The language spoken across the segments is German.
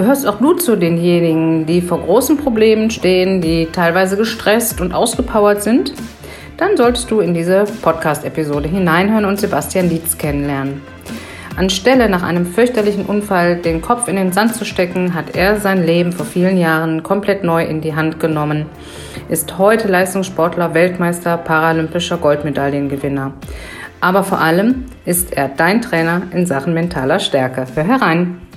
Gehörst auch du zu denjenigen, die vor großen Problemen stehen, die teilweise gestresst und ausgepowert sind? Dann solltest du in diese Podcast-Episode hineinhören und Sebastian Dietz kennenlernen. Anstelle nach einem fürchterlichen Unfall den Kopf in den Sand zu stecken, hat er sein Leben vor vielen Jahren komplett neu in die Hand genommen, ist heute Leistungssportler, Weltmeister, paralympischer Goldmedaillengewinner. Aber vor allem ist er dein Trainer in Sachen mentaler Stärke. Hör herein!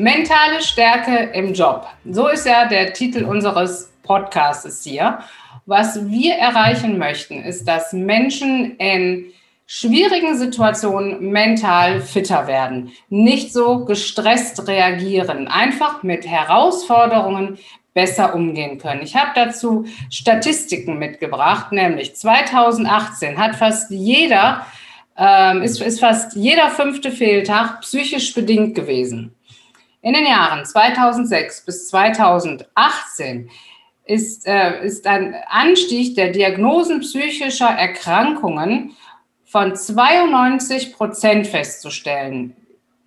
Mentale Stärke im Job. So ist ja der Titel unseres Podcasts hier. Was wir erreichen möchten, ist, dass Menschen in schwierigen Situationen mental fitter werden, nicht so gestresst reagieren, einfach mit Herausforderungen besser umgehen können. Ich habe dazu Statistiken mitgebracht, nämlich 2018 hat fast jeder, ähm, ist, ist fast jeder fünfte Fehltag psychisch bedingt gewesen. In den Jahren 2006 bis 2018 ist, äh, ist ein Anstieg der Diagnosen psychischer Erkrankungen von 92 Prozent festzustellen.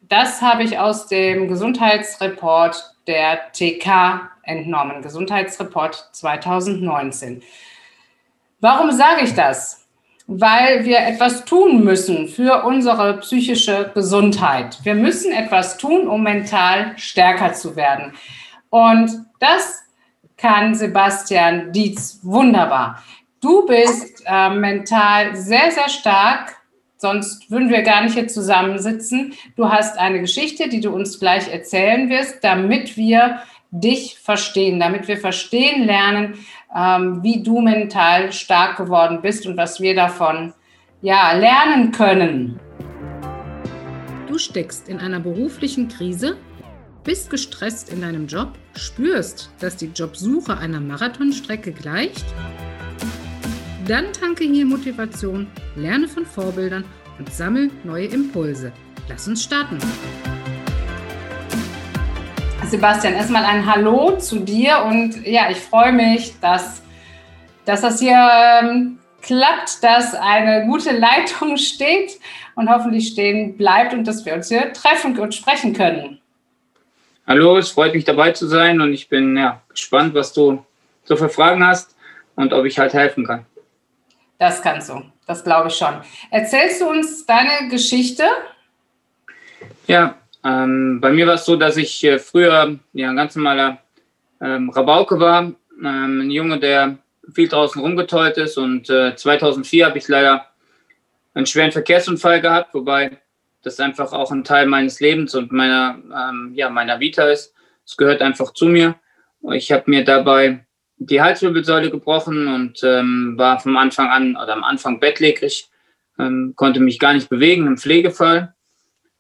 Das habe ich aus dem Gesundheitsreport der TK entnommen, Gesundheitsreport 2019. Warum sage ich das? Weil wir etwas tun müssen für unsere psychische Gesundheit. Wir müssen etwas tun, um mental stärker zu werden. Und das kann Sebastian Dietz wunderbar. Du bist äh, mental sehr, sehr stark, sonst würden wir gar nicht hier zusammensitzen. Du hast eine Geschichte, die du uns gleich erzählen wirst, damit wir dich verstehen, damit wir verstehen lernen, ähm, wie du mental stark geworden bist und was wir davon ja, lernen können. Du steckst in einer beruflichen Krise, bist gestresst in deinem Job, spürst, dass die Jobsuche einer Marathonstrecke gleicht dann tanke hier Motivation, lerne von Vorbildern und sammle neue Impulse. Lass uns starten. Sebastian, erstmal ein Hallo zu dir und ja, ich freue mich, dass, dass das hier ähm, klappt, dass eine gute Leitung steht und hoffentlich stehen bleibt und dass wir uns hier treffen und sprechen können. Hallo, es freut mich dabei zu sein und ich bin ja, gespannt, was du so für Fragen hast und ob ich halt helfen kann. Das kannst du, das glaube ich schon. Erzählst du uns deine Geschichte? Ja, ähm, bei mir war es so, dass ich äh, früher ja, ein ganz normaler ähm, Rabauke war, ähm, ein Junge, der viel draußen rumgetollt ist und äh, 2004 habe ich leider einen schweren Verkehrsunfall gehabt, wobei das einfach auch ein Teil meines Lebens und meiner, ähm, ja, meiner Vita ist. Es gehört einfach zu mir. Ich habe mir dabei die Halswirbelsäule gebrochen und ähm, war vom Anfang an oder am Anfang bettlägerig, ähm, konnte mich gar nicht bewegen im Pflegefall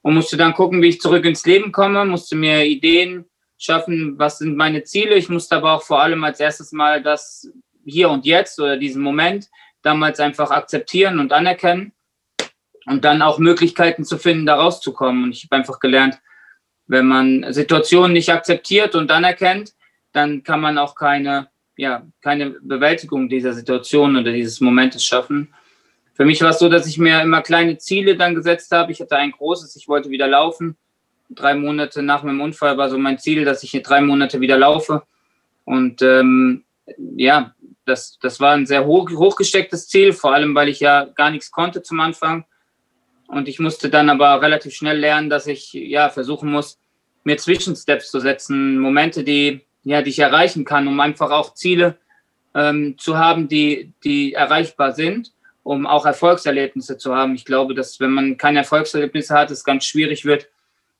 und musste dann gucken, wie ich zurück ins Leben komme, musste mir Ideen schaffen, was sind meine Ziele. Ich musste aber auch vor allem als erstes mal das hier und jetzt oder diesen Moment damals einfach akzeptieren und anerkennen und dann auch Möglichkeiten zu finden, da rauszukommen. Und ich habe einfach gelernt, wenn man Situationen nicht akzeptiert und anerkennt, dann kann man auch keine ja, keine Bewältigung dieser Situation oder dieses Momentes schaffen. Für mich war es so, dass ich mir immer kleine Ziele dann gesetzt habe. Ich hatte ein großes, ich wollte wieder laufen. Drei Monate nach meinem Unfall war so mein Ziel, dass ich hier drei Monate wieder laufe. Und ähm, ja, das, das war ein sehr hoch, hochgestecktes Ziel, vor allem weil ich ja gar nichts konnte zum Anfang. Und ich musste dann aber relativ schnell lernen, dass ich ja versuchen muss, mir Zwischensteps zu setzen, Momente, die ja, die ich erreichen kann, um einfach auch Ziele ähm, zu haben, die, die erreichbar sind, um auch Erfolgserlebnisse zu haben. Ich glaube, dass wenn man keine Erfolgserlebnisse hat, es ganz schwierig wird,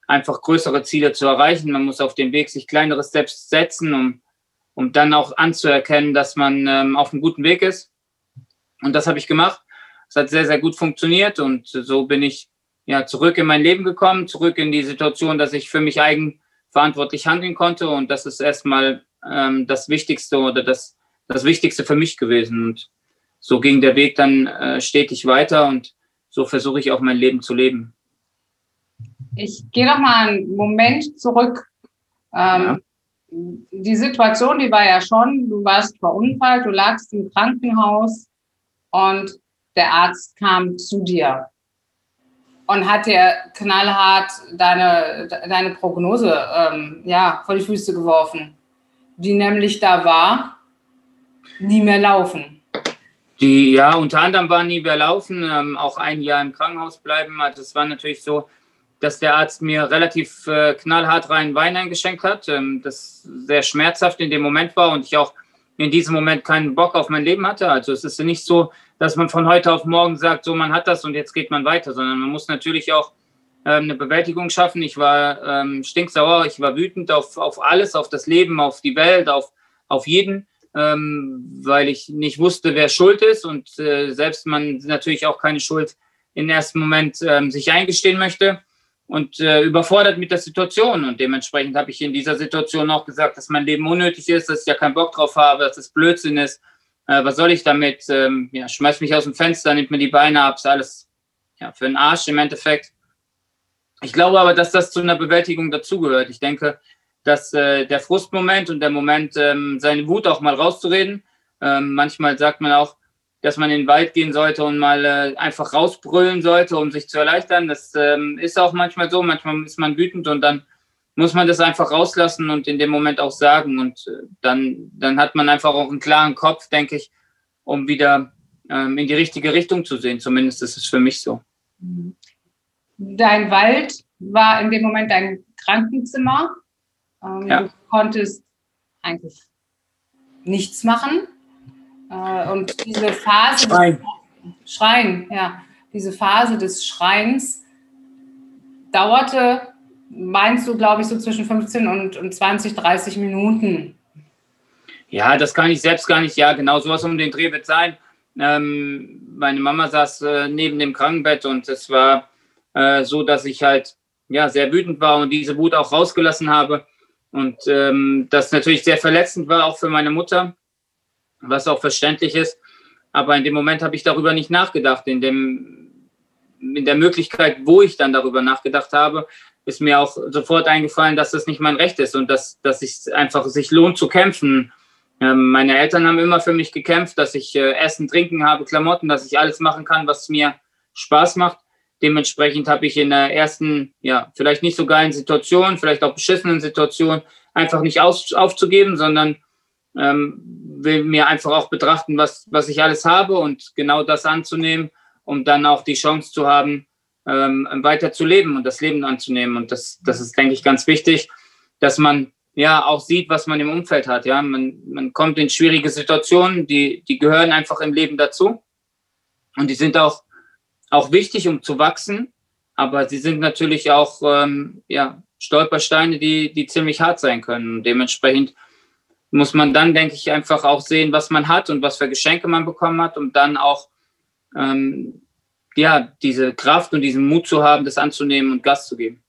einfach größere Ziele zu erreichen. Man muss auf dem Weg sich kleinere Steps setzen, um, um dann auch anzuerkennen, dass man ähm, auf einem guten Weg ist. Und das habe ich gemacht. Es hat sehr, sehr gut funktioniert und so bin ich ja zurück in mein Leben gekommen, zurück in die Situation, dass ich für mich eigen verantwortlich handeln konnte. Und das ist erstmal ähm, das Wichtigste oder das, das Wichtigste für mich gewesen. Und so ging der Weg dann äh, stetig weiter und so versuche ich auch mein Leben zu leben. Ich gehe noch mal einen Moment zurück. Ähm, ja. Die Situation, die war ja schon, du warst verunfallt, du lagst im Krankenhaus und der Arzt kam zu dir. und hat dir knallhart deine, deine Prognose ähm, ja, vor die Füße geworfen, die nämlich da war, nie mehr laufen. Die, ja, unter anderem war nie mehr laufen, ähm, auch ein Jahr im Krankenhaus bleiben. Also es war natürlich so, dass der Arzt mir relativ äh, knallhart rein Wein eingeschenkt hat, ähm, das sehr schmerzhaft in dem Moment war und ich auch in diesem Moment keinen Bock auf mein Leben hatte. Also es ist nicht so, dass man von heute auf morgen sagt, so man hat das und jetzt geht man weiter, sondern man muss natürlich auch ähm, eine Bewältigung schaffen. Ich war ähm, stinksauer, ich war wütend auf, auf alles, auf das Leben, auf die Welt, auf, auf jeden, ähm, weil ich nicht wusste, wer schuld ist und äh, selbst man natürlich auch keine Schuld im ersten Moment ähm, sich eingestehen möchte und äh, überfordert mit der Situation. Und dementsprechend habe ich in dieser Situation auch gesagt, dass mein Leben unnötig ist, dass ich ja keinen Bock drauf habe, dass es Blödsinn ist. Äh, was soll ich damit? Ähm, ja, schmeiß mich aus dem Fenster, nimmt mir die Beine ab, ist alles ja, für den Arsch im Endeffekt. Ich glaube aber, dass das zu einer Bewältigung dazugehört. Ich denke, dass äh, der Frustmoment und der Moment, ähm, seine Wut auch mal rauszureden, ähm, manchmal sagt man auch, dass man in den Wald gehen sollte und mal äh, einfach rausbrüllen sollte, um sich zu erleichtern. Das ähm, ist auch manchmal so. Manchmal ist man wütend und dann muss man das einfach rauslassen und in dem Moment auch sagen. Und äh, dann, dann hat man einfach auch einen klaren Kopf, denke ich, um wieder ähm, in die richtige Richtung zu sehen. Zumindest ist es für mich so. Dein Wald war in dem Moment dein Krankenzimmer. Ähm, ja. Du konntest eigentlich nichts machen. Äh, und diese Phase. Schreien. Des, Schreien, ja. Diese Phase des Schreins dauerte, meinst du, glaube ich, so zwischen 15 und, und 20, 30 Minuten. Ja, das kann ich selbst gar nicht. Ja, genau, sowas um den Dreh wird sein. Ähm, meine Mama saß äh, neben dem Krankenbett und es war äh, so, dass ich halt ja sehr wütend war und diese Wut auch rausgelassen habe. Und ähm, das natürlich sehr verletzend war, auch für meine Mutter was auch verständlich ist. Aber in dem Moment habe ich darüber nicht nachgedacht. In, dem, in der Möglichkeit, wo ich dann darüber nachgedacht habe, ist mir auch sofort eingefallen, dass das nicht mein Recht ist und dass, dass es einfach sich lohnt zu kämpfen. Ähm, meine Eltern haben immer für mich gekämpft, dass ich äh, Essen, Trinken habe, Klamotten, dass ich alles machen kann, was mir Spaß macht. Dementsprechend habe ich in der ersten, ja, vielleicht nicht so geilen Situation, vielleicht auch beschissenen Situation, einfach nicht aus, aufzugeben, sondern ähm, will mir einfach auch betrachten, was, was ich alles habe und genau das anzunehmen, um dann auch die Chance zu haben, ähm, weiter zu leben und das Leben anzunehmen. Und das, das ist, denke ich, ganz wichtig, dass man ja auch sieht, was man im Umfeld hat. Ja, man, man kommt in schwierige Situationen, die, die gehören einfach im Leben dazu. Und die sind auch, auch wichtig, um zu wachsen. Aber sie sind natürlich auch ähm, ja, Stolpersteine, die, die ziemlich hart sein können. Und dementsprechend muss man dann, denke ich, einfach auch sehen, was man hat und was für Geschenke man bekommen hat, um dann auch ähm, ja, diese Kraft und diesen Mut zu haben, das anzunehmen und Gas zu geben.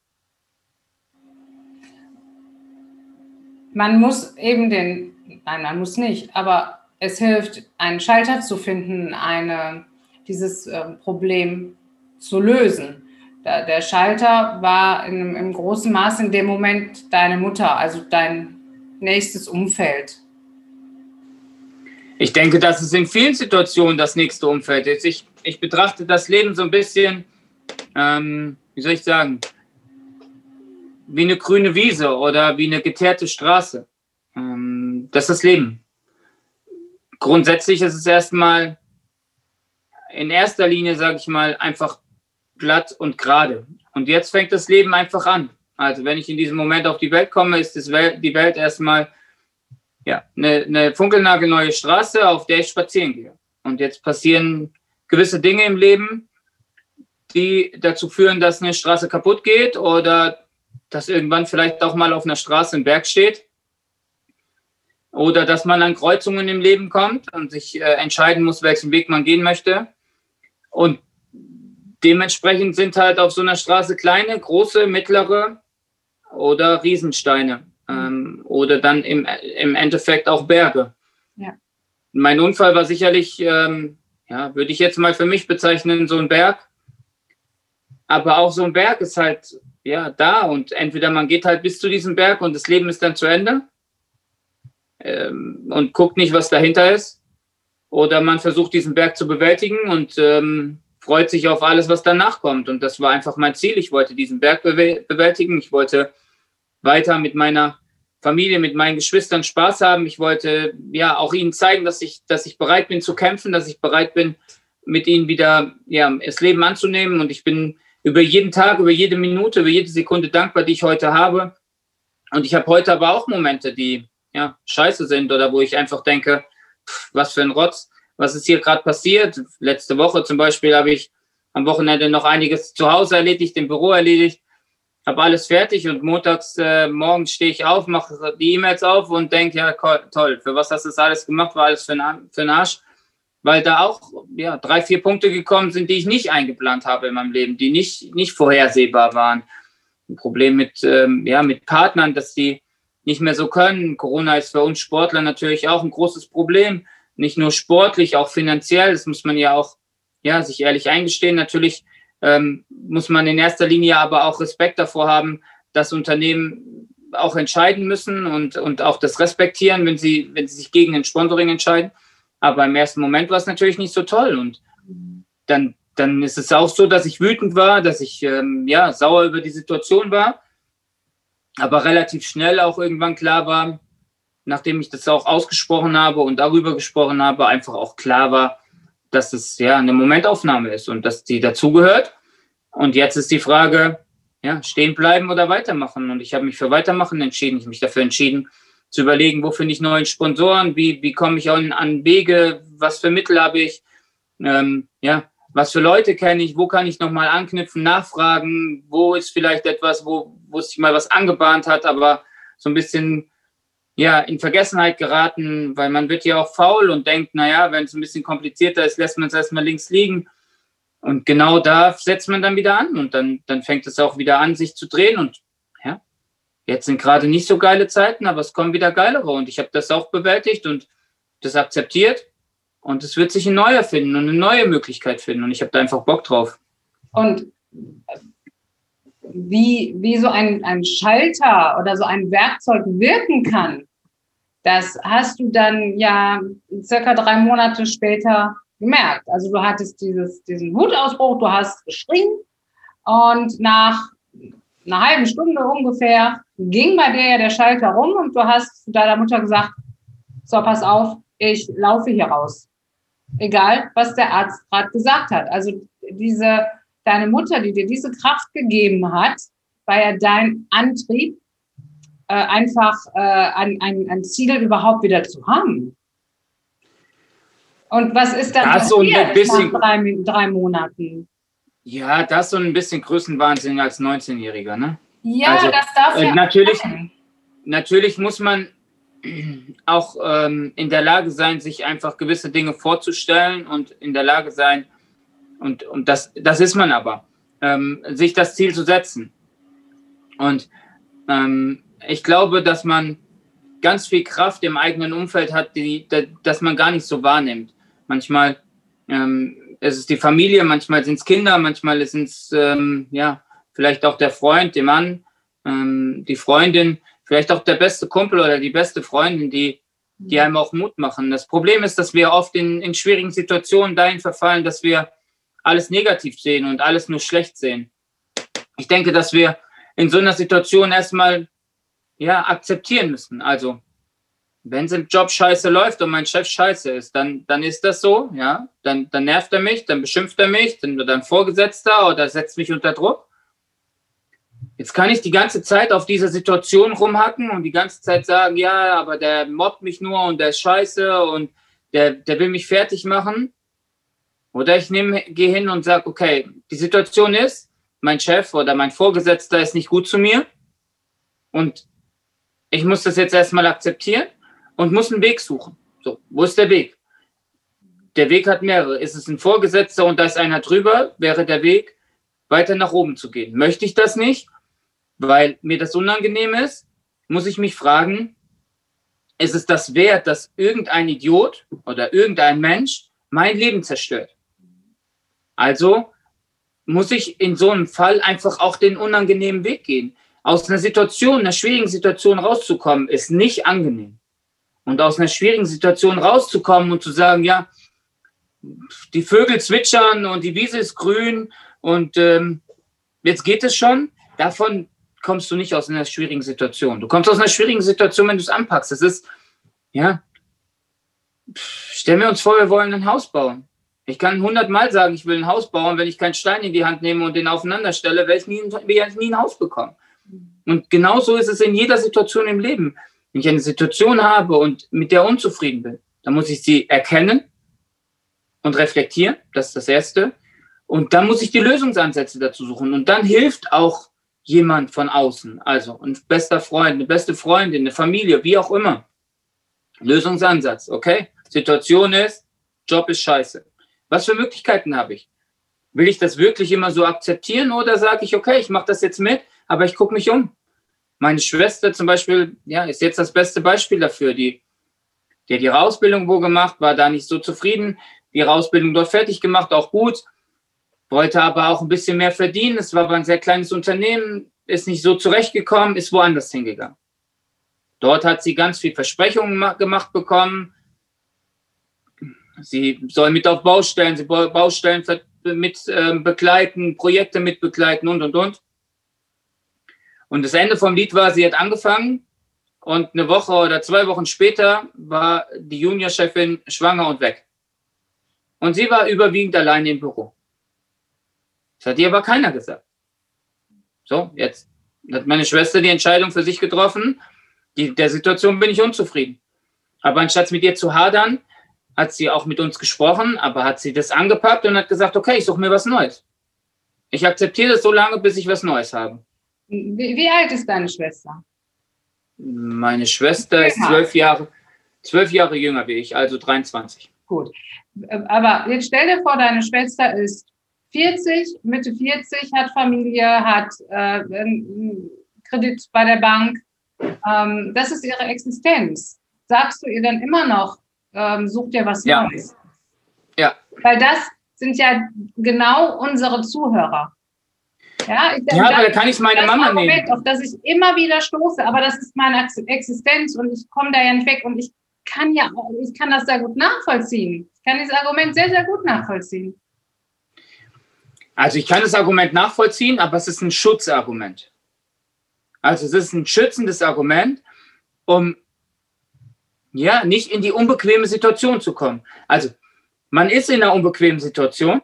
Man muss eben den, nein, man muss nicht, aber es hilft, einen Schalter zu finden, eine, dieses äh, Problem zu lösen. Der Schalter war in, im großen Maß in dem Moment deine Mutter, also dein nächstes Umfeld? Ich denke, dass es in vielen Situationen das nächste Umfeld ist. Ich, ich betrachte das Leben so ein bisschen, ähm, wie soll ich sagen, wie eine grüne Wiese oder wie eine geteerte Straße. Ähm, das ist das Leben. Grundsätzlich ist es erstmal in erster Linie, sage ich mal, einfach glatt und gerade. Und jetzt fängt das Leben einfach an. Also wenn ich in diesem Moment auf die Welt komme, ist Welt, die Welt erstmal ja, eine, eine funkelnagelneue Straße, auf der ich spazieren gehe. Und jetzt passieren gewisse Dinge im Leben, die dazu führen, dass eine Straße kaputt geht oder dass irgendwann vielleicht auch mal auf einer Straße ein Berg steht. Oder dass man an Kreuzungen im Leben kommt und sich äh, entscheiden muss, welchen Weg man gehen möchte. Und dementsprechend sind halt auf so einer Straße kleine, große, mittlere oder Riesensteine ähm, oder dann im, im Endeffekt auch Berge. Ja. Mein Unfall war sicherlich, ähm, ja, würde ich jetzt mal für mich bezeichnen, so ein Berg. Aber auch so ein Berg ist halt ja da und entweder man geht halt bis zu diesem Berg und das Leben ist dann zu Ende ähm, und guckt nicht, was dahinter ist, oder man versucht diesen Berg zu bewältigen und ähm, freut sich auf alles, was danach kommt. Und das war einfach mein Ziel. Ich wollte diesen Berg bewältigen. Ich wollte weiter mit meiner Familie, mit meinen Geschwistern Spaß haben. Ich wollte ja auch ihnen zeigen, dass ich, dass ich bereit bin zu kämpfen, dass ich bereit bin, mit ihnen wieder ja, das Leben anzunehmen. Und ich bin über jeden Tag, über jede Minute, über jede Sekunde dankbar, die ich heute habe. Und ich habe heute aber auch Momente, die ja scheiße sind oder wo ich einfach denke, was für ein Rotz was ist hier gerade passiert. Letzte Woche zum Beispiel habe ich am Wochenende noch einiges zu Hause erledigt, im Büro erledigt, habe alles fertig und montags äh, morgens stehe ich auf, mache die E-Mails auf und denke, ja toll, für was hast du das alles gemacht, war alles für einen, für einen Arsch. Weil da auch ja, drei, vier Punkte gekommen sind, die ich nicht eingeplant habe in meinem Leben, die nicht, nicht vorhersehbar waren. Ein Problem mit, ähm, ja, mit Partnern, dass die nicht mehr so können. Corona ist für uns Sportler natürlich auch ein großes Problem nicht nur sportlich, auch finanziell. Das muss man ja auch, ja, sich ehrlich eingestehen. Natürlich ähm, muss man in erster Linie aber auch Respekt davor haben, dass Unternehmen auch entscheiden müssen und, und auch das respektieren, wenn sie, wenn sie sich gegen ein Sponsoring entscheiden. Aber im ersten Moment war es natürlich nicht so toll. Und dann, dann ist es auch so, dass ich wütend war, dass ich ähm, ja, sauer über die Situation war. Aber relativ schnell auch irgendwann klar war, nachdem ich das auch ausgesprochen habe und darüber gesprochen habe, einfach auch klar war, dass es ja eine Momentaufnahme ist und dass die dazugehört. Und jetzt ist die Frage, ja, stehen bleiben oder weitermachen. Und ich habe mich für weitermachen entschieden. Ich habe mich dafür entschieden, zu überlegen, wo finde ich neue Sponsoren, wie, wie komme ich an, an Wege, was für Mittel habe ich, ähm, ja, was für Leute kenne ich, wo kann ich nochmal anknüpfen, nachfragen, wo ist vielleicht etwas, wo, wo sich mal was angebahnt hat, aber so ein bisschen ja, in Vergessenheit geraten, weil man wird ja auch faul und denkt, naja, wenn es ein bisschen komplizierter ist, lässt man es erstmal links liegen. Und genau da setzt man dann wieder an und dann, dann fängt es auch wieder an, sich zu drehen. Und ja, jetzt sind gerade nicht so geile Zeiten, aber es kommen wieder geilere. Und ich habe das auch bewältigt und das akzeptiert. Und es wird sich ein neuer finden und eine neue Möglichkeit finden. Und ich habe da einfach Bock drauf. Und wie, wie so ein, ein Schalter oder so ein Werkzeug wirken kann, das hast du dann ja circa drei Monate später gemerkt. Also du hattest dieses, diesen Wutausbruch, du hast geschrien und nach einer halben Stunde ungefähr ging bei dir ja der Schalter rum und du hast zu deiner Mutter gesagt, so, pass auf, ich laufe hier raus. Egal, was der Arzt gerade gesagt hat. Also diese deine Mutter, die dir diese Kraft gegeben hat, war ja dein Antrieb, äh, einfach äh, ein, ein, ein Ziel überhaupt wieder zu haben. Und was ist dann das passiert so ein bisschen, nach drei, drei Monaten? Ja, das ist so ein bisschen Größenwahnsinn als 19-Jähriger, ne? Ja, also, das darf äh, ja natürlich, sein. natürlich muss man auch ähm, in der Lage sein, sich einfach gewisse Dinge vorzustellen und in der Lage sein, und, und das, das ist man aber, ähm, sich das Ziel zu setzen. Und ähm, ich glaube, dass man ganz viel Kraft im eigenen Umfeld hat, die, die dass man gar nicht so wahrnimmt. Manchmal ähm, ist es die Familie, manchmal sind es Kinder, manchmal sind es ähm, ja vielleicht auch der Freund, der Mann, ähm, die Freundin, vielleicht auch der beste Kumpel oder die beste Freundin, die, die einem auch Mut machen. Das Problem ist, dass wir oft in, in schwierigen Situationen dahin verfallen, dass wir alles negativ sehen und alles nur schlecht sehen. Ich denke, dass wir in so einer Situation erstmal ja, akzeptieren müssen. Also, wenn es im Job scheiße läuft und mein Chef scheiße ist, dann, dann ist das so, ja. Dann, dann nervt er mich, dann beschimpft er mich, dann wird er ein Vorgesetzter oder setzt mich unter Druck. Jetzt kann ich die ganze Zeit auf dieser Situation rumhacken und die ganze Zeit sagen, ja, aber der mobbt mich nur und der ist scheiße und der, der will mich fertig machen. Oder ich nehme, gehe hin und sage, okay, die Situation ist, mein Chef oder mein Vorgesetzter ist nicht gut zu mir und ich muss das jetzt erstmal akzeptieren und muss einen Weg suchen. So, wo ist der Weg? Der Weg hat mehrere. Ist es ein Vorgesetzter und da ist einer drüber, wäre der Weg, weiter nach oben zu gehen. Möchte ich das nicht, weil mir das unangenehm ist, muss ich mich fragen, ist es das wert, dass irgendein Idiot oder irgendein Mensch mein Leben zerstört? Also muss ich in so einem Fall einfach auch den unangenehmen Weg gehen. Aus einer Situation, einer schwierigen Situation rauszukommen, ist nicht angenehm. Und aus einer schwierigen Situation rauszukommen und zu sagen, ja, die Vögel zwitschern und die Wiese ist grün und ähm, jetzt geht es schon. Davon kommst du nicht aus einer schwierigen Situation. Du kommst aus einer schwierigen Situation, wenn du es anpackst. Das ist, ja, stellen wir uns vor, wir wollen ein Haus bauen. Ich kann hundertmal sagen, ich will ein Haus bauen. Wenn ich keinen Stein in die Hand nehme und den aufeinander stelle, werde ich nie, werde ich nie ein Haus bekommen. Und genauso ist es in jeder Situation im Leben. Wenn ich eine Situation habe und mit der unzufrieden bin, dann muss ich sie erkennen und reflektieren. Das ist das Erste. Und dann muss ich die Lösungsansätze dazu suchen. Und dann hilft auch jemand von außen, also ein bester Freund, eine beste Freundin, eine Familie, wie auch immer. Lösungsansatz, okay? Situation ist, Job ist scheiße. Was für Möglichkeiten habe ich? Will ich das wirklich immer so akzeptieren oder sage ich, okay, ich mache das jetzt mit, aber ich gucke mich um. Meine Schwester zum Beispiel, ja, ist jetzt das beste Beispiel dafür. Die, die hat ihre Ausbildung wo gemacht, war da nicht so zufrieden, ihre Ausbildung dort fertig gemacht, auch gut, wollte aber auch ein bisschen mehr verdienen. Es war aber ein sehr kleines Unternehmen, ist nicht so zurechtgekommen, ist woanders hingegangen. Dort hat sie ganz viel Versprechungen gemacht bekommen, Sie soll mit auf Baustellen, sie Baustellen mit äh, begleiten, Projekte mit begleiten und, und, und. Und das Ende vom Lied war, sie hat angefangen und eine Woche oder zwei Wochen später war die Juniorchefin schwanger und weg. Und sie war überwiegend alleine im Büro. Das hat ihr aber keiner gesagt. So, jetzt hat meine Schwester die Entscheidung für sich getroffen. Die, der Situation bin ich unzufrieden. Aber anstatt mit ihr zu hadern, hat sie auch mit uns gesprochen, aber hat sie das angepackt und hat gesagt, okay, ich suche mir was Neues. Ich akzeptiere das so lange, bis ich was Neues habe. Wie, wie alt ist deine Schwester? Meine Schwester ja. ist zwölf Jahre, zwölf Jahre jünger wie ich, also 23. Gut. Aber jetzt stell dir vor, deine Schwester ist 40, Mitte 40, hat Familie, hat äh, Kredit bei der Bank. Ähm, das ist ihre Existenz. Sagst du ihr dann immer noch, ähm, such dir was ja. Neues. Ja. Weil das sind ja genau unsere Zuhörer. Ja, ich, ja aber da kann ich meine Mama Argument, nehmen. Auf das ich immer wieder stoße, aber das ist meine Existenz und ich komme da ja nicht weg und ich kann ja, ich kann das sehr gut nachvollziehen. Ich kann dieses Argument sehr, sehr gut nachvollziehen. Also ich kann das Argument nachvollziehen, aber es ist ein Schutzargument. Also es ist ein schützendes Argument, um ja, nicht in die unbequeme Situation zu kommen. Also, man ist in einer unbequemen Situation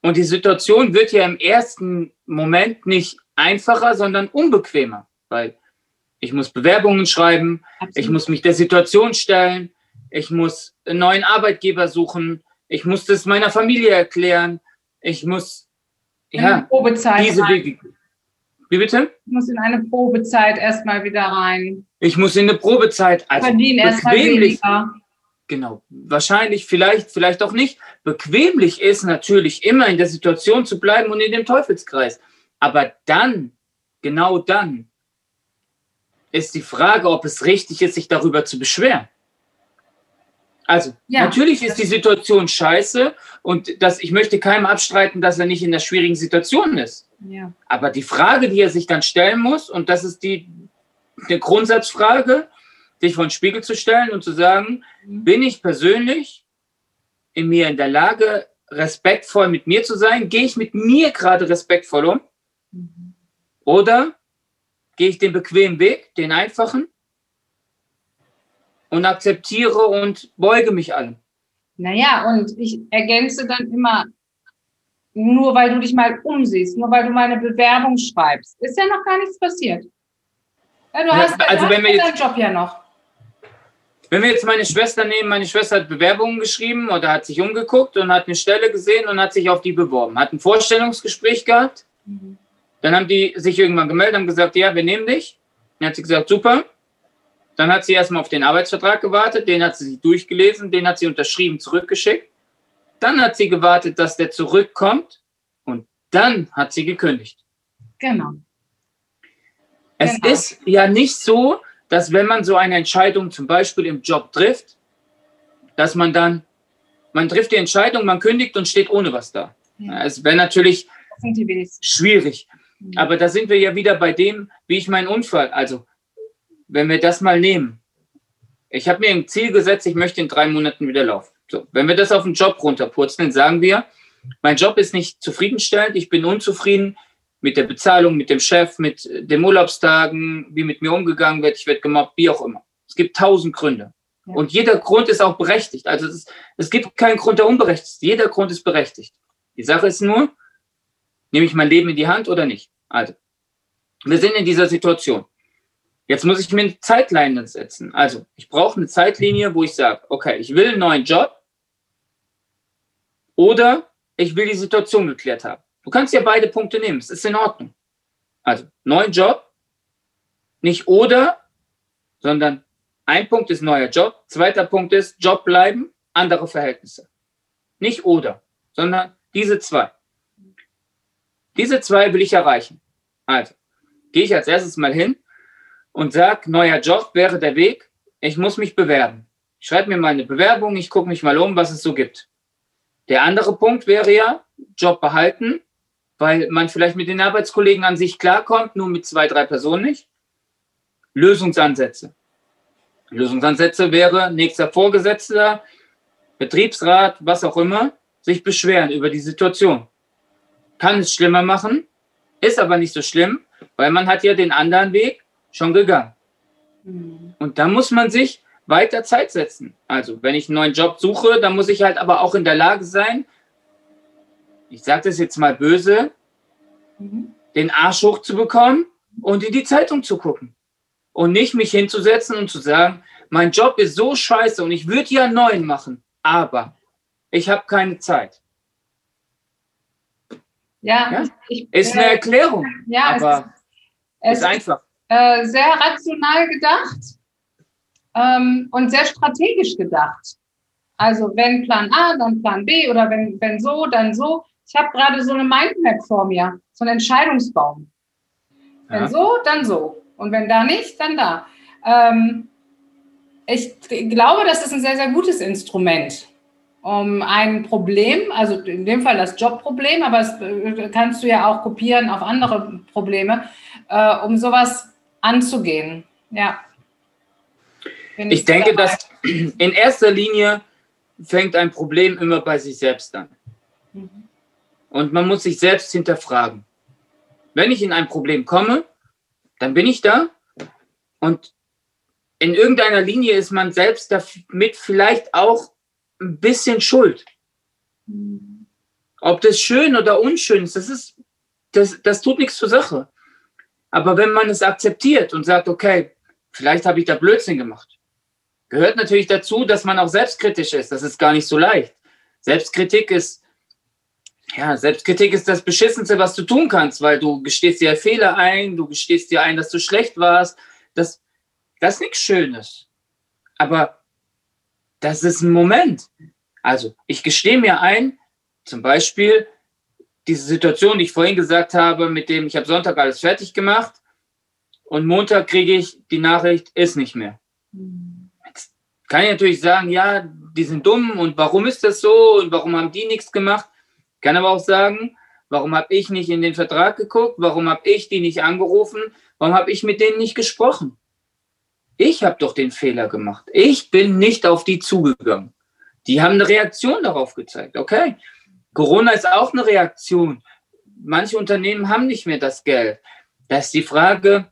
und die Situation wird ja im ersten Moment nicht einfacher, sondern unbequemer, weil ich muss Bewerbungen schreiben, Absolut. ich muss mich der Situation stellen, ich muss einen neuen Arbeitgeber suchen, ich muss das meiner Familie erklären, ich muss ja, Probezeit diese Wege. Wie bitte? Ich muss in eine Probezeit erstmal wieder rein. Ich muss in eine Probezeit. Also Verdienen erstmal weniger. Genau. Wahrscheinlich, vielleicht, vielleicht auch nicht. Bequemlich ist natürlich immer in der Situation zu bleiben und in dem Teufelskreis. Aber dann, genau dann, ist die Frage, ob es richtig ist, sich darüber zu beschweren. Also, ja, natürlich ist die Situation scheiße und das, ich möchte keinem abstreiten, dass er nicht in einer schwierigen Situation ist. Ja. Aber die Frage, die er sich dann stellen muss, und das ist die, die Grundsatzfrage, sich vor den Spiegel zu stellen und zu sagen, mhm. bin ich persönlich in mir in der Lage, respektvoll mit mir zu sein? Gehe ich mit mir gerade respektvoll um? Mhm. Oder gehe ich den bequemen Weg, den einfachen? Und akzeptiere und beuge mich allem. Naja, und ich ergänze dann immer, nur weil du dich mal umsiehst, nur weil du mal eine Bewerbung schreibst, ist ja noch gar nichts passiert. Ja, du hast, also du wenn wir deinen Job ja noch. Wenn wir jetzt meine Schwester nehmen, meine Schwester hat Bewerbungen geschrieben oder hat sich umgeguckt und hat eine Stelle gesehen und hat sich auf die beworben, hat ein Vorstellungsgespräch gehabt. Mhm. Dann haben die sich irgendwann gemeldet und gesagt, ja, wir nehmen dich. Dann hat sie gesagt, super. Dann hat sie erstmal auf den Arbeitsvertrag gewartet, den hat sie durchgelesen, den hat sie unterschrieben, zurückgeschickt. Dann hat sie gewartet, dass der zurückkommt und dann hat sie gekündigt. Genau. Es genau. ist ja nicht so, dass wenn man so eine Entscheidung zum Beispiel im Job trifft, dass man dann, man trifft die Entscheidung, man kündigt und steht ohne was da. Ja. Es wäre natürlich schwierig. Mhm. Aber da sind wir ja wieder bei dem, wie ich meinen Unfall, also wenn wir das mal nehmen. Ich habe mir ein Ziel gesetzt, ich möchte in drei Monaten wieder laufen. So, wenn wir das auf den Job runterpurzeln, sagen wir, mein Job ist nicht zufriedenstellend, ich bin unzufrieden mit der Bezahlung, mit dem Chef, mit den Urlaubstagen, wie mit mir umgegangen wird, ich werde gemobbt, wie auch immer. Es gibt tausend Gründe. Ja. Und jeder Grund ist auch berechtigt. Also es, ist, es gibt keinen Grund, der unberechtigt ist. Jeder Grund ist berechtigt. Die Sache ist nur, nehme ich mein Leben in die Hand oder nicht? Also, wir sind in dieser Situation. Jetzt muss ich mir eine Zeitleine setzen. Also, ich brauche eine Zeitlinie, wo ich sage, okay, ich will einen neuen Job oder ich will die Situation geklärt haben. Du kannst ja beide Punkte nehmen, es ist in Ordnung. Also, neuen Job, nicht oder, sondern ein Punkt ist neuer Job, zweiter Punkt ist Job bleiben, andere Verhältnisse. Nicht oder, sondern diese zwei. Diese zwei will ich erreichen. Also, gehe ich als erstes mal hin und sage, neuer Job wäre der Weg, ich muss mich bewerben. Ich schreibe mir mal eine Bewerbung, ich gucke mich mal um, was es so gibt. Der andere Punkt wäre ja, Job behalten, weil man vielleicht mit den Arbeitskollegen an sich klarkommt, nur mit zwei, drei Personen nicht. Lösungsansätze. Lösungsansätze wäre nächster Vorgesetzter, Betriebsrat, was auch immer, sich beschweren über die Situation. Kann es schlimmer machen, ist aber nicht so schlimm, weil man hat ja den anderen Weg schon gegangen. Mhm. Und da muss man sich weiter Zeit setzen. Also, wenn ich einen neuen Job suche, dann muss ich halt aber auch in der Lage sein, ich sage das jetzt mal böse, mhm. den Arsch hochzubekommen und in die Zeitung zu gucken. Und nicht mich hinzusetzen und zu sagen, mein Job ist so scheiße und ich würde ja einen neuen machen, aber ich habe keine Zeit. Ja, ja? Ich, ist eine Erklärung. Ja, aber es ist, ist einfach. Äh, sehr rational gedacht ähm, und sehr strategisch gedacht. Also wenn Plan A, dann Plan B oder wenn, wenn so, dann so. Ich habe gerade so eine Mindmap vor mir, so einen Entscheidungsbaum. Wenn ja. so, dann so. Und wenn da nicht, dann da. Ähm, ich glaube, das ist ein sehr, sehr gutes Instrument um ein Problem, also in dem Fall das Jobproblem, aber das äh, kannst du ja auch kopieren auf andere Probleme, äh, um sowas anzugehen. Ja. ich, ich denke, dass in erster Linie fängt ein Problem immer bei sich selbst an. Mhm. Und man muss sich selbst hinterfragen. Wenn ich in ein Problem komme, dann bin ich da und in irgendeiner Linie ist man selbst damit vielleicht auch ein bisschen Schuld. Ob das schön oder unschön ist, das ist, das, das tut nichts zur Sache. Aber wenn man es akzeptiert und sagt, okay, vielleicht habe ich da Blödsinn gemacht, gehört natürlich dazu, dass man auch selbstkritisch ist. Das ist gar nicht so leicht. Selbstkritik ist, ja, Selbstkritik ist das Beschissenste, was du tun kannst, weil du gestehst dir Fehler ein, du gestehst dir ein, dass du schlecht warst. Das, das ist nichts Schönes. Aber das ist ein Moment. Also ich gestehe mir ein, zum Beispiel diese Situation, die ich vorhin gesagt habe, mit dem ich habe Sonntag alles fertig gemacht und Montag kriege ich die Nachricht, ist nicht mehr. Jetzt kann ich natürlich sagen, ja, die sind dumm und warum ist das so und warum haben die nichts gemacht? Kann aber auch sagen, warum habe ich nicht in den Vertrag geguckt? Warum habe ich die nicht angerufen? Warum habe ich mit denen nicht gesprochen? Ich habe doch den Fehler gemacht. Ich bin nicht auf die zugegangen. Die haben eine Reaktion darauf gezeigt. Okay, Corona ist auch eine Reaktion. Manche Unternehmen haben nicht mehr das Geld. Da ist die Frage,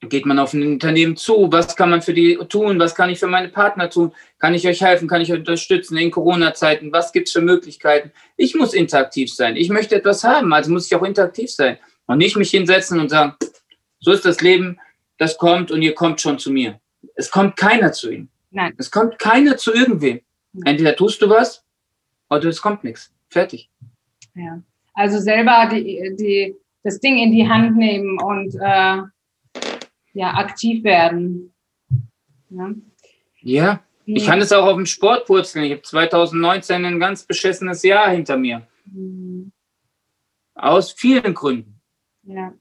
geht man auf ein Unternehmen zu? Was kann man für die tun? Was kann ich für meine Partner tun? Kann ich euch helfen? Kann ich euch unterstützen in Corona-Zeiten? Was gibt es für Möglichkeiten? Ich muss interaktiv sein. Ich möchte etwas haben, also muss ich auch interaktiv sein. Und nicht mich hinsetzen und sagen, so ist das Leben, das kommt und ihr kommt schon zu mir. Es kommt keiner zu ihm. Nein. Es kommt keiner zu irgendwem. Entweder tust du was oder es kommt nichts. Fertig. Ja. Also selber die, die, das Ding in die Hand nehmen und äh, ja, aktiv werden. Ja. ja. Ich kann es auch auf dem Sport purzeln. Ich habe 2019 ein ganz beschissenes Jahr hinter mir. Mhm. Aus vielen Gründen. Ja.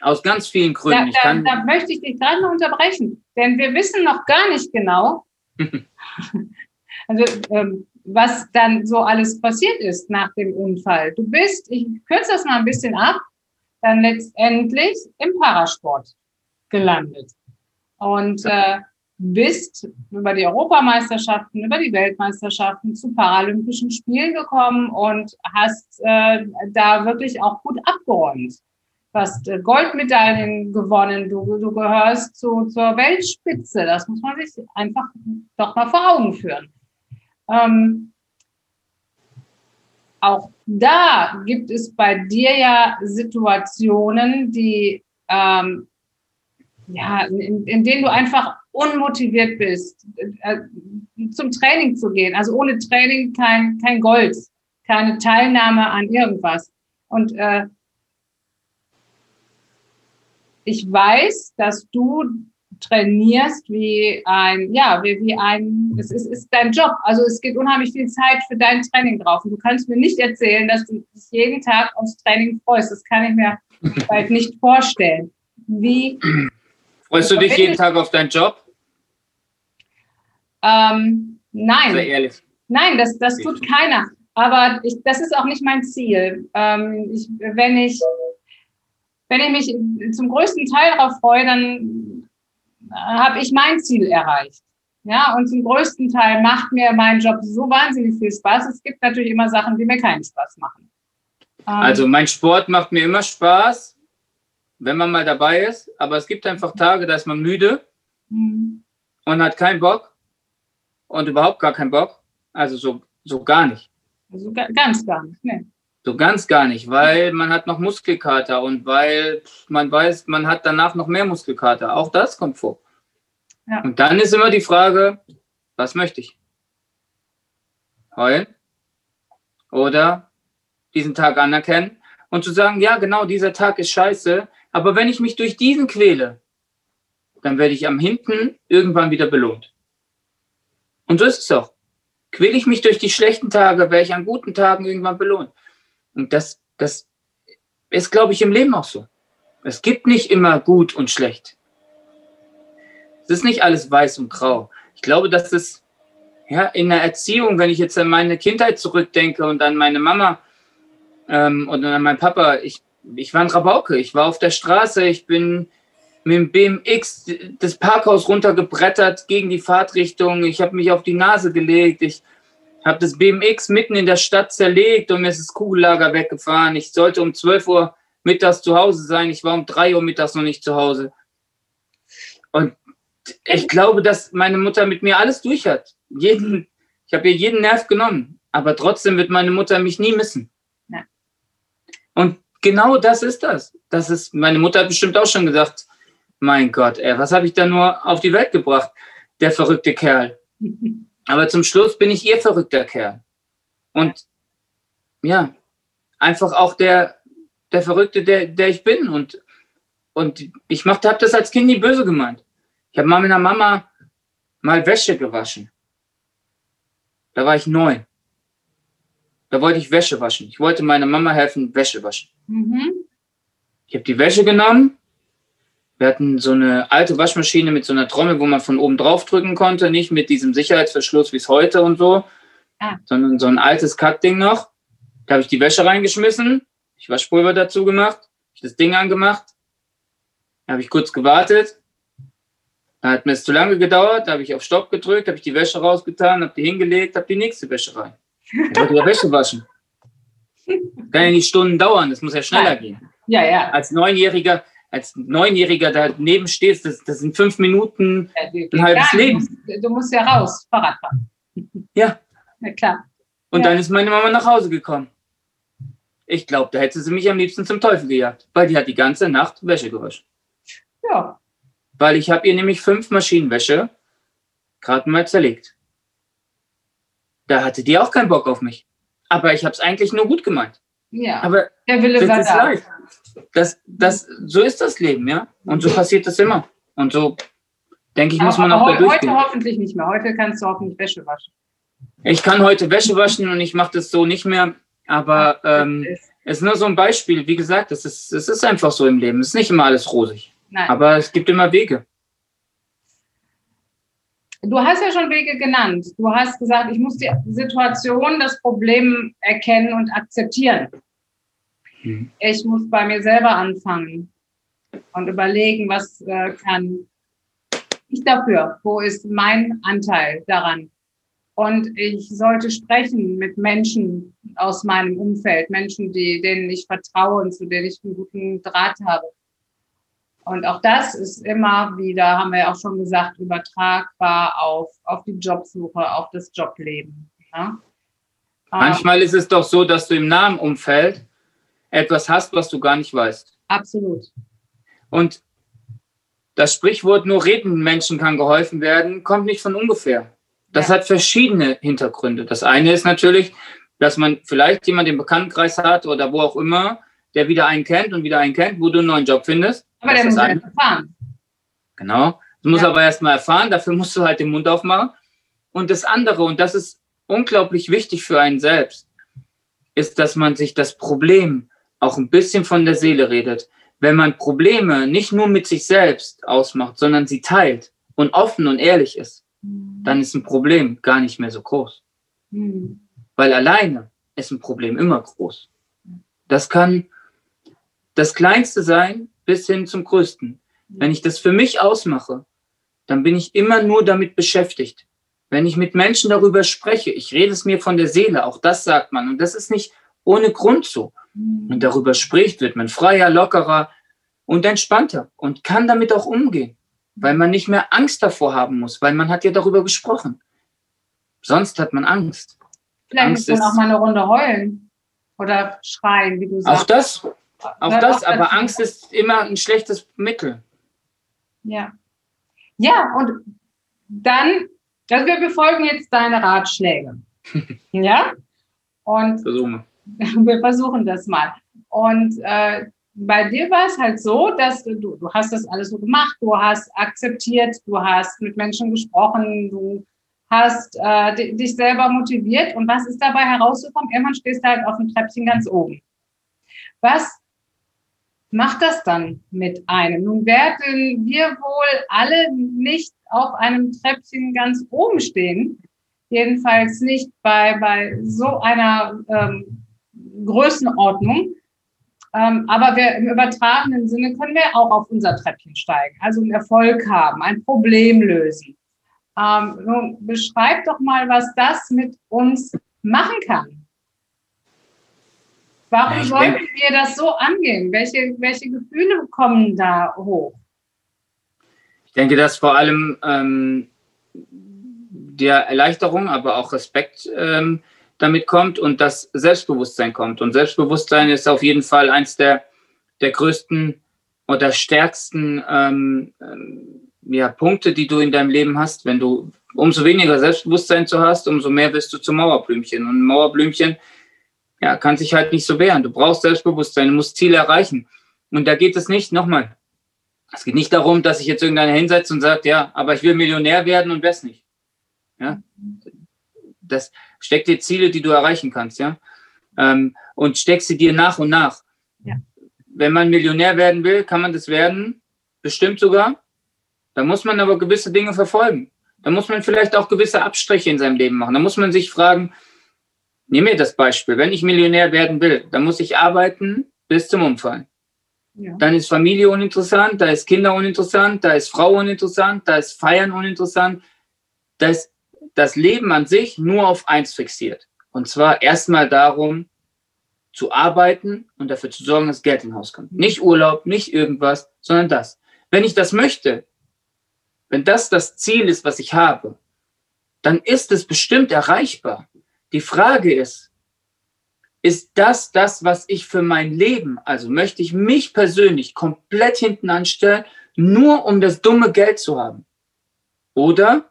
Aus ganz vielen Gründen. Da, da, da möchte ich dich gerade noch unterbrechen, denn wir wissen noch gar nicht genau, also, ähm, was dann so alles passiert ist nach dem Unfall. Du bist, ich kürze das mal ein bisschen ab, dann letztendlich im Parasport gelandet. Und äh, bist über die Europameisterschaften, über die Weltmeisterschaften zu Paralympischen Spielen gekommen und hast äh, da wirklich auch gut abgeräumt. Du hast äh, Goldmedaillen gewonnen, du, du gehörst zu, zur Weltspitze. Das muss man sich einfach doch mal vor Augen führen. Ähm, auch da gibt es bei dir ja Situationen, die ähm, ja, in, in denen du einfach unmotiviert bist, äh, zum Training zu gehen. Also ohne Training kein, kein Gold, keine Teilnahme an irgendwas. Und äh, ich weiß, dass du trainierst wie ein, ja, wie, wie ein, es ist, ist dein Job. Also es geht unheimlich viel Zeit für dein Training drauf. Und du kannst mir nicht erzählen, dass du dich jeden Tag aufs Training freust. Das kann ich mir bald nicht vorstellen. Wie Freust du dich jeden Tag auf deinen Job? Ähm, nein. Sehr ehrlich. Nein, das, das tut keiner. Aber ich, das ist auch nicht mein Ziel. Ähm, ich, wenn, ich, wenn ich mich zum größten Teil darauf freue, dann habe ich mein Ziel erreicht. Ja, und zum größten Teil macht mir mein Job so wahnsinnig viel Spaß. Es gibt natürlich immer Sachen, die mir keinen Spaß machen. Ähm, also mein Sport macht mir immer Spaß, wenn man mal dabei ist. Aber es gibt einfach Tage, da ist man müde mhm. und hat keinen Bock und überhaupt gar keinen Bock. Also so, so gar nicht. Also ganz gar nicht, ne. So ganz gar nicht, weil man hat noch Muskelkater und weil man weiß, man hat danach noch mehr Muskelkater. Auch das kommt vor. Ja. Und dann ist immer die Frage, was möchte ich? Heulen? Oder diesen Tag anerkennen und zu sagen, ja, genau, dieser Tag ist scheiße, aber wenn ich mich durch diesen quäle, dann werde ich am hinten irgendwann wieder belohnt. Und so ist es auch. Quäle ich mich durch die schlechten Tage, werde ich an guten Tagen irgendwann belohnt. Und das, das ist, glaube ich, im Leben auch so. Es gibt nicht immer gut und schlecht. Es ist nicht alles weiß und grau. Ich glaube, dass es ja, in der Erziehung, wenn ich jetzt an meine Kindheit zurückdenke und an meine Mama ähm, und an meinen Papa, ich, ich war ein Rabauke. Ich war auf der Straße, ich bin mit dem BMX das Parkhaus runtergebrettert gegen die Fahrtrichtung. Ich habe mich auf die Nase gelegt. Ich habe das BMX mitten in der Stadt zerlegt und mir ist das Kugellager weggefahren. Ich sollte um 12 Uhr mittags zu Hause sein. Ich war um 3 Uhr mittags noch nicht zu Hause. Und ich glaube, dass meine Mutter mit mir alles durch hat. Jeden, ich habe ihr jeden Nerv genommen. Aber trotzdem wird meine Mutter mich nie missen. Ja. Und genau das ist das. Das ist, meine Mutter hat bestimmt auch schon gesagt, mein Gott, ey, was habe ich da nur auf die Welt gebracht? Der verrückte Kerl. Aber zum Schluss bin ich ihr verrückter Kerl. Und ja, einfach auch der, der Verrückte, der, der ich bin. Und, und ich habe das als Kind nie böse gemeint. Ich habe mal mit einer Mama mal Wäsche gewaschen. Da war ich neun. Da wollte ich Wäsche waschen. Ich wollte meiner Mama helfen, Wäsche waschen. Mhm. Ich habe die Wäsche genommen, wir hatten so eine alte Waschmaschine mit so einer Trommel, wo man von oben drauf drücken konnte, nicht mit diesem Sicherheitsverschluss wie es heute und so, ah. sondern so ein altes Kackding noch. Da habe ich die Wäsche reingeschmissen, ich Waschpulver dazu gemacht, ich das Ding angemacht, da habe ich kurz gewartet, da hat mir es zu lange gedauert, da habe ich auf Stopp gedrückt, habe ich die Wäsche rausgetan, habe die hingelegt, habe die nächste Wäsche rein. Ich wollte ja Wäsche waschen. Kann ja nicht Stunden dauern, das muss ja schneller Nein. gehen. Ja, ja. Als Neunjähriger als Neunjähriger daneben stehst, das, das sind fünf Minuten, ja, ein halbes Leben. Du musst ja raus, Fahrrad fahren. Ja. Na klar. Und ja. dann ist meine Mama nach Hause gekommen. Ich glaube, da hätte sie mich am liebsten zum Teufel gejagt, weil die hat die ganze Nacht Wäsche gewaschen. Ja. Weil ich habe ihr nämlich fünf Maschinenwäsche gerade mal zerlegt. Da hatte die auch keinen Bock auf mich. Aber ich habe es eigentlich nur gut gemeint. Ja. Aber der Wille war da. Leid das, das, so ist das Leben, ja. Und so passiert das immer. Und so, denke ich, muss man auch da durchgehen. Heute hoffentlich nicht mehr. Heute kannst du hoffentlich Wäsche waschen. Ich kann heute Wäsche waschen und ich mache das so nicht mehr. Aber ähm, es ist nur so ein Beispiel. Wie gesagt, es ist, es ist einfach so im Leben. Es ist nicht immer alles rosig. Nein. Aber es gibt immer Wege. Du hast ja schon Wege genannt. Du hast gesagt, ich muss die Situation, das Problem erkennen und akzeptieren. Mhm. Ich muss bei mir selber anfangen und überlegen, was äh, kann ich dafür? Wo ist mein Anteil daran? Und ich sollte sprechen mit Menschen aus meinem Umfeld, Menschen, die, denen ich vertraue und zu denen ich einen guten Draht habe. Und auch das ist immer wieder, haben wir ja auch schon gesagt, übertragbar auf, auf die Jobsuche, auf das Jobleben. Ja? Manchmal ist es doch so, dass du im nahen Umfeld etwas hast, was du gar nicht weißt. Absolut. Und das Sprichwort nur redenden Menschen kann geholfen werden, kommt nicht von ungefähr. Das ja. hat verschiedene Hintergründe. Das eine ist natürlich, dass man vielleicht jemanden im Bekanntenkreis hat oder wo auch immer, der wieder einen kennt und wieder einen kennt, wo du einen neuen Job findest. Aber das der muss erst erfahren. Genau. Du musst ja. aber erst mal erfahren, dafür musst du halt den Mund aufmachen. Und das andere, und das ist unglaublich wichtig für einen selbst, ist, dass man sich das Problem auch ein bisschen von der Seele redet. Wenn man Probleme nicht nur mit sich selbst ausmacht, sondern sie teilt und offen und ehrlich ist, mhm. dann ist ein Problem gar nicht mehr so groß. Mhm. Weil alleine ist ein Problem immer groß. Das kann das Kleinste sein bis hin zum Größten. Wenn ich das für mich ausmache, dann bin ich immer nur damit beschäftigt. Wenn ich mit Menschen darüber spreche, ich rede es mir von der Seele, auch das sagt man. Und das ist nicht ohne Grund so. Und darüber spricht, wird man freier, lockerer und entspannter und kann damit auch umgehen, weil man nicht mehr Angst davor haben muss, weil man hat ja darüber gesprochen. Sonst hat man Angst. Vielleicht Angst muss man auch mal eine Runde heulen oder schreien, wie du sagst. Auch das, auch das, aber Angst ist immer ein schlechtes Mittel. Ja. Ja, und dann, also wir befolgen jetzt deine Ratschläge. ja? Und versuchen wir versuchen das mal. Und äh, bei dir war es halt so, dass du, du hast das alles so gemacht, du hast akzeptiert, du hast mit Menschen gesprochen, du hast äh, dich selber motiviert. Und was ist dabei herausgekommen? Irgendwann stehst du halt auf dem Treppchen ganz oben. Was macht das dann mit einem? Nun werden wir wohl alle nicht auf einem Treppchen ganz oben stehen. Jedenfalls nicht bei, bei so einer ähm, Größenordnung. Ähm, aber wir im übertragenen Sinne können wir auch auf unser Treppchen steigen, also einen Erfolg haben, ein Problem lösen. Ähm, nun, beschreib doch mal, was das mit uns machen kann. Warum ja, sollten denke, wir das so angehen? Welche, welche Gefühle kommen da hoch? Ich denke, dass vor allem ähm, der Erleichterung, aber auch Respekt ähm, damit kommt und das Selbstbewusstsein kommt. Und Selbstbewusstsein ist auf jeden Fall eins der, der größten oder stärksten ähm, ähm, ja, Punkte, die du in deinem Leben hast. Wenn du umso weniger Selbstbewusstsein zu hast, umso mehr wirst du zum Mauerblümchen. Und ein Mauerblümchen ja, kann sich halt nicht so wehren. Du brauchst Selbstbewusstsein, du musst Ziele erreichen. Und da geht es nicht, nochmal, es geht nicht darum, dass sich jetzt irgendeiner hinsetzt und sagt, ja, aber ich will Millionär werden und wär's nicht. Ja, das, steck dir Ziele, die du erreichen kannst, ja. Ähm, und steck sie dir nach und nach. Ja. Wenn man Millionär werden will, kann man das werden, bestimmt sogar. Da muss man aber gewisse Dinge verfolgen. Da muss man vielleicht auch gewisse Abstriche in seinem Leben machen. Da muss man sich fragen, nimm mir das Beispiel, wenn ich Millionär werden will, dann muss ich arbeiten bis zum Umfallen. Ja. Dann ist Familie uninteressant, da ist Kinder uninteressant, da ist Frau uninteressant, da ist Feiern uninteressant, da ist das Leben an sich nur auf eins fixiert. Und zwar erstmal darum, zu arbeiten und dafür zu sorgen, dass Geld ins Haus kommt. Nicht Urlaub, nicht irgendwas, sondern das. Wenn ich das möchte, wenn das das Ziel ist, was ich habe, dann ist es bestimmt erreichbar. Die Frage ist, ist das das, was ich für mein Leben, also möchte ich mich persönlich komplett hinten anstellen, nur um das dumme Geld zu haben? Oder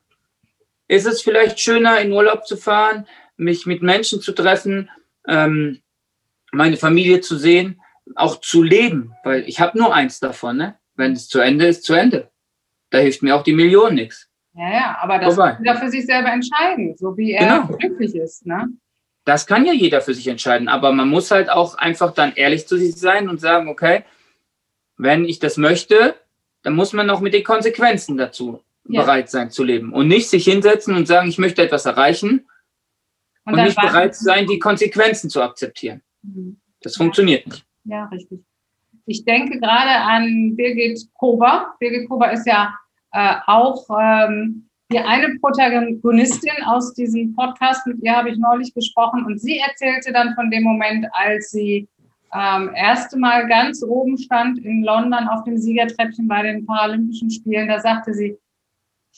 ist es vielleicht schöner, in Urlaub zu fahren, mich mit Menschen zu treffen, ähm, meine Familie zu sehen, auch zu leben, weil ich habe nur eins davon. Ne? Wenn es zu Ende ist, zu Ende. Da hilft mir auch die Million nichts. Ja, ja, aber das Vorbei. kann jeder für sich selber entscheiden, so wie er genau. glücklich ist. Ne? Das kann ja jeder für sich entscheiden, aber man muss halt auch einfach dann ehrlich zu sich sein und sagen, okay, wenn ich das möchte, dann muss man auch mit den Konsequenzen dazu ja. bereit sein zu leben und nicht sich hinsetzen und sagen, ich möchte etwas erreichen und, und nicht bereit sein, die Konsequenzen zu akzeptieren. Mhm. Das funktioniert nicht. Ja, richtig. Ich denke gerade an Birgit Kober. Birgit Kober ist ja äh, auch ähm, die eine Protagonistin aus diesem Podcast, mit ihr habe ich neulich gesprochen und sie erzählte dann von dem Moment, als sie ähm, erste Mal ganz oben stand in London auf dem Siegertreppchen bei den Paralympischen Spielen. Da sagte sie,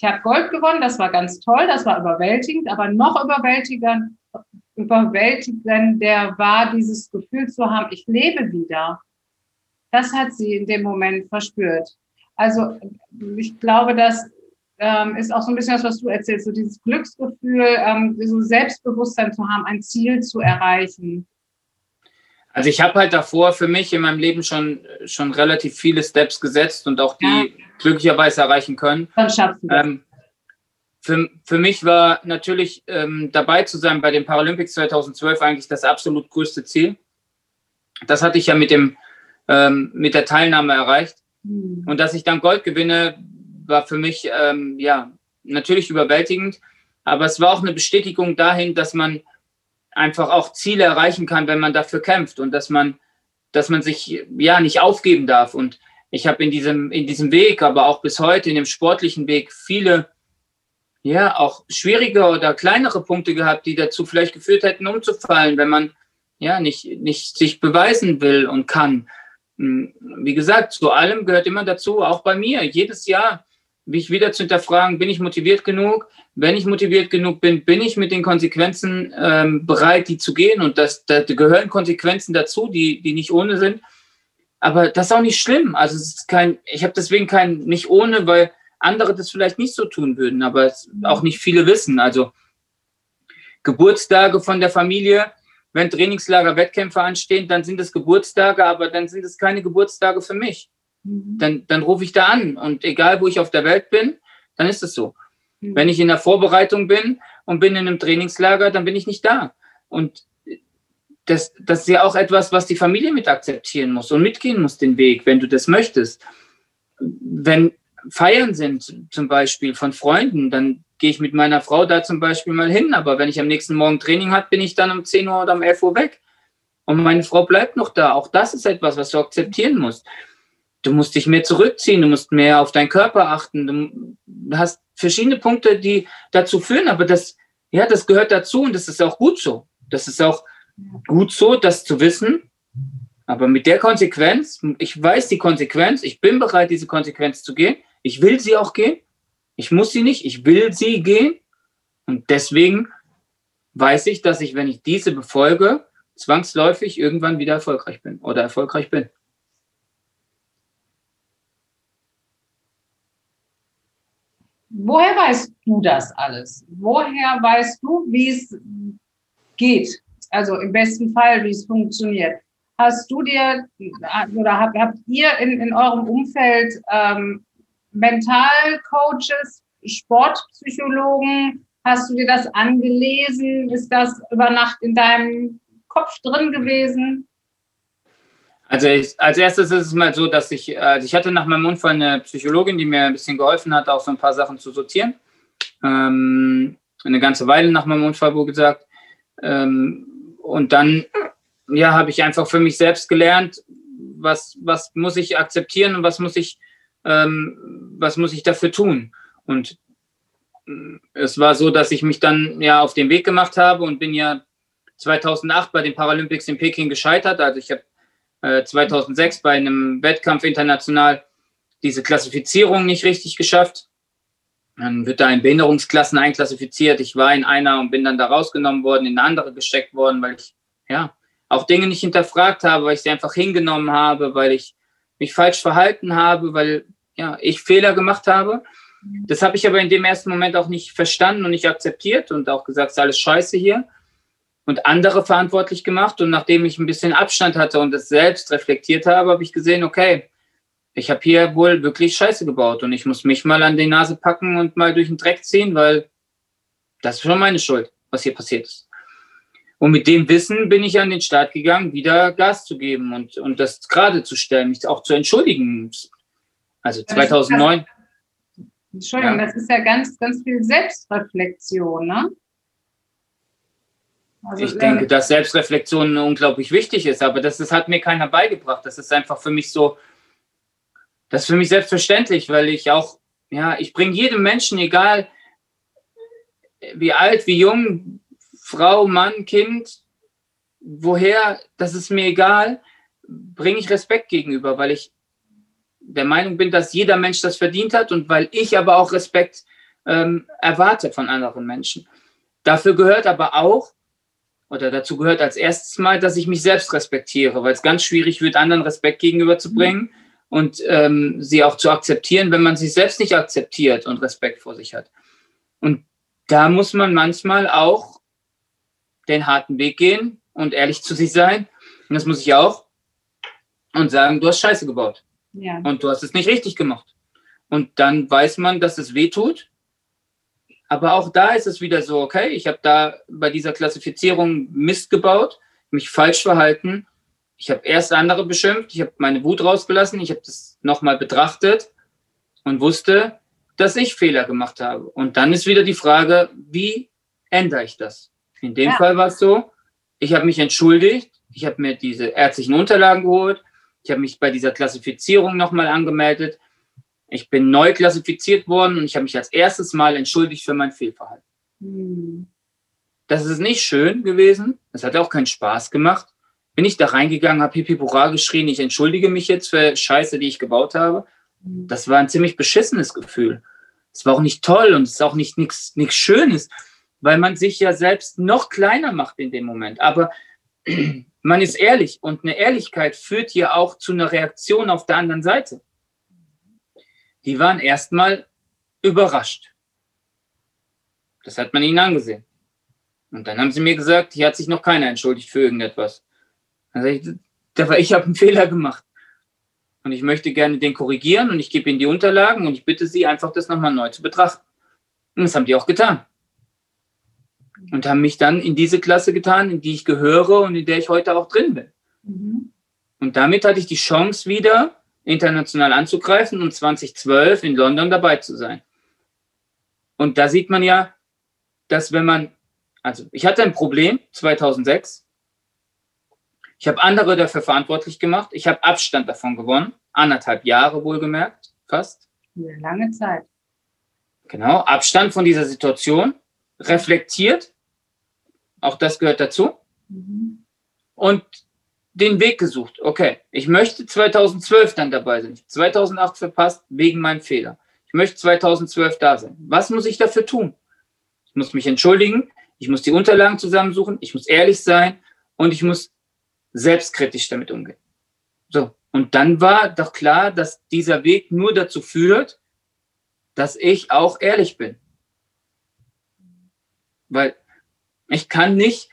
ich habe Gold gewonnen, das war ganz toll, das war überwältigend, aber noch überwältigend, überwältigender war dieses Gefühl zu haben, ich lebe wieder. Das hat sie in dem Moment verspürt. Also ich glaube, das ähm, ist auch so ein bisschen das, was du erzählst, so dieses Glücksgefühl, ähm, so Selbstbewusstsein zu haben, ein Ziel zu erreichen. Also ich habe halt davor für mich in meinem Leben schon, schon relativ viele Steps gesetzt und auch die ja. glücklicherweise erreichen können. Dann schaffst du das. Ähm, für, für mich war natürlich ähm, dabei zu sein bei den Paralympics 2012 eigentlich das absolut größte Ziel. Das hatte ich ja mit, dem, ähm, mit der Teilnahme erreicht. Mhm. Und dass ich dann Gold gewinne, war für mich ähm, ja natürlich überwältigend. Aber es war auch eine Bestätigung dahin, dass man einfach auch Ziele erreichen kann, wenn man dafür kämpft und dass man, dass man sich ja nicht aufgeben darf. Und ich habe in diesem, in diesem Weg, aber auch bis heute in dem sportlichen Weg viele, ja, auch schwierige oder kleinere Punkte gehabt, die dazu vielleicht geführt hätten, umzufallen, wenn man ja nicht, nicht sich beweisen will und kann. Hm, wie gesagt, zu allem gehört immer dazu, auch bei mir, jedes Jahr mich wieder zu hinterfragen, bin ich motiviert genug? Wenn ich motiviert genug bin, bin ich mit den Konsequenzen ähm, bereit, die zu gehen? Und das, da gehören Konsequenzen dazu, die, die nicht ohne sind. Aber das ist auch nicht schlimm. Also es ist kein, ich habe deswegen kein nicht ohne, weil andere das vielleicht nicht so tun würden, aber auch nicht viele wissen. Also Geburtstage von der Familie, wenn Trainingslager, Wettkämpfe anstehen, dann sind es Geburtstage, aber dann sind es keine Geburtstage für mich. Mhm. Dann, dann rufe ich da an und egal, wo ich auf der Welt bin, dann ist es so. Mhm. Wenn ich in der Vorbereitung bin und bin in einem Trainingslager, dann bin ich nicht da. Und das, das ist ja auch etwas, was die Familie mit akzeptieren muss und mitgehen muss, den Weg, wenn du das möchtest. Wenn Feiern sind, zum Beispiel von Freunden, dann gehe ich mit meiner Frau da zum Beispiel mal hin. Aber wenn ich am nächsten Morgen Training habe, bin ich dann um 10 Uhr oder um 11 Uhr weg. Und meine Frau bleibt noch da. Auch das ist etwas, was du akzeptieren musst du musst dich mehr zurückziehen, du musst mehr auf deinen Körper achten. Du hast verschiedene Punkte, die dazu führen, aber das, ja, das gehört dazu und das ist auch gut so. Das ist auch gut so, das zu wissen. Aber mit der Konsequenz, ich weiß die Konsequenz, ich bin bereit, diese Konsequenz zu gehen. Ich will sie auch gehen. Ich muss sie nicht, ich will sie gehen. Und deswegen weiß ich, dass ich, wenn ich diese befolge, zwangsläufig irgendwann wieder erfolgreich bin oder erfolgreich bin. Woher weißt du das alles? Woher weißt du, wie es geht? Also im besten Fall, wie es funktioniert. Hast du dir oder habt, habt ihr in, in eurem Umfeld ähm, Mentalcoaches, Sportpsychologen? Hast du dir das angelesen? Ist das über Nacht in deinem Kopf drin gewesen? Also ich, als erstes ist es mal so, dass ich, also ich hatte nach meinem Unfall eine Psychologin, die mir ein bisschen geholfen hat, auch so ein paar Sachen zu sortieren. Ähm, eine ganze Weile nach meinem Unfall, wo gesagt. Ähm, und dann, ja, habe ich einfach für mich selbst gelernt, was, was muss ich akzeptieren und was muss ich, ähm, was muss ich dafür tun. Und äh, es war so, dass ich mich dann ja auf den Weg gemacht habe und bin ja 2008 bei den Paralympics in Peking gescheitert. Also ich habe 2006 äh, bei einem Wettkampf international diese Klassifizierung nicht richtig geschafft. Dann wird da in Behinderungsklassen einklassifiziert. Ich war in einer und bin dann da rausgenommen worden, in eine andere gesteckt worden, weil ich ja auch Dinge nicht hinterfragt habe, weil ich sie einfach hingenommen habe, weil ich mich falsch verhalten habe, weil ja ich Fehler gemacht habe. Das habe ich aber in dem ersten Moment auch nicht verstanden und nicht akzeptiert und auch gesagt, es ist alles scheiße hier und andere verantwortlich gemacht. Und nachdem ich ein bisschen Abstand hatte und es selbst reflektiert habe, habe ich gesehen, okay, ich habe hier wohl wirklich Scheiße gebaut und ich muss mich mal an die Nase packen und mal durch den Dreck ziehen, weil das ist schon meine Schuld, was hier passiert ist. Und mit dem Wissen bin ich an den Start gegangen, wieder Gas zu geben und, und das gerade zu stellen, mich auch zu entschuldigen. Also 2009. Entschuldigung, ja. das ist ja ganz, ganz viel Selbstreflexion, ne? Also, ich denke, dass Selbstreflexion unglaublich wichtig ist, aber das, das hat mir keiner beigebracht. Das ist einfach für mich so, das ist für mich selbstverständlich, weil ich auch Ja, ich bringe jedem Menschen, egal wie alt, wie jung, Frau, Mann, Kind, woher, das ist mir egal, bringe ich Respekt gegenüber, weil ich der Meinung bin, dass jeder Mensch das verdient hat und weil ich aber auch Respekt ähm, erwarte von anderen Menschen. Dafür gehört aber auch, oder dazu gehört als erstes mal, dass ich mich selbst respektiere, weil es ganz schwierig wird, anderen Respekt gegenüberzubringen mhm. und ähm, sie auch zu akzeptieren, wenn man sich selbst nicht akzeptiert und Respekt vor sich hat. Und da muss man manchmal auch den harten Weg gehen und ehrlich zu sich sein. Und das muss ich auch. Und sagen, du hast Scheiße gebaut. Ja. Und du hast es nicht richtig gemacht. Und dann weiß man, dass es weh tut. Aber auch da ist es wieder so, okay, ich habe da bei dieser Klassifizierung Mist gebaut, mich falsch verhalten. Ich habe erst andere beschimpft, ich habe meine Wut rausgelassen, ich habe das nochmal betrachtet und wusste, dass ich Fehler gemacht habe. Und dann ist wieder die Frage, wie ändere ich das? In dem ja. Fall war es so, ich habe mich entschuldigt, ich habe mir diese ärztlichen Unterlagen geholt, ich habe mich bei dieser Klassifizierung nochmal angemeldet. Ich bin neu klassifiziert worden und ich habe mich als erstes Mal entschuldigt für mein Fehlverhalten. Mhm. Das ist nicht schön gewesen. Das hat auch keinen Spaß gemacht. Bin ich da reingegangen, habe Pipi Bura geschrien, ich entschuldige mich jetzt für Scheiße, die ich gebaut habe. Hm. Das war ein ziemlich beschissenes Gefühl. Es war auch nicht toll und es ist auch nicht nichts Schönes, weil man sich ja selbst noch kleiner macht in dem Moment. Aber man ist ehrlich und eine Ehrlichkeit führt ja auch zu einer Reaktion auf der anderen Seite. Die waren erstmal überrascht. Das hat man ihnen angesehen. Und dann haben sie mir gesagt, hier hat sich noch keiner entschuldigt für irgendetwas. Dann sage ich, ich habe einen Fehler gemacht. Und ich möchte gerne den korrigieren und ich gebe ihnen die Unterlagen und ich bitte sie einfach, das nochmal neu zu betrachten. Und das haben die auch getan und haben mich dann in diese Klasse getan, in die ich gehöre und in der ich heute auch drin bin. Mhm. Und damit hatte ich die Chance wieder international anzugreifen und 2012 in London dabei zu sein. Und da sieht man ja, dass wenn man, also ich hatte ein Problem 2006, ich habe andere dafür verantwortlich gemacht, ich habe Abstand davon gewonnen, anderthalb Jahre wohlgemerkt, fast. Eine lange Zeit. Genau, Abstand von dieser Situation, reflektiert, auch das gehört dazu, mhm. und den Weg gesucht. Okay, ich möchte 2012 dann dabei sein. 2008 verpasst wegen meinem Fehler. Ich möchte 2012 da sein. Was muss ich dafür tun? Ich muss mich entschuldigen, ich muss die Unterlagen zusammensuchen, ich muss ehrlich sein und ich muss selbstkritisch damit umgehen. So, und dann war doch klar, dass dieser Weg nur dazu führt, dass ich auch ehrlich bin. Weil ich kann nicht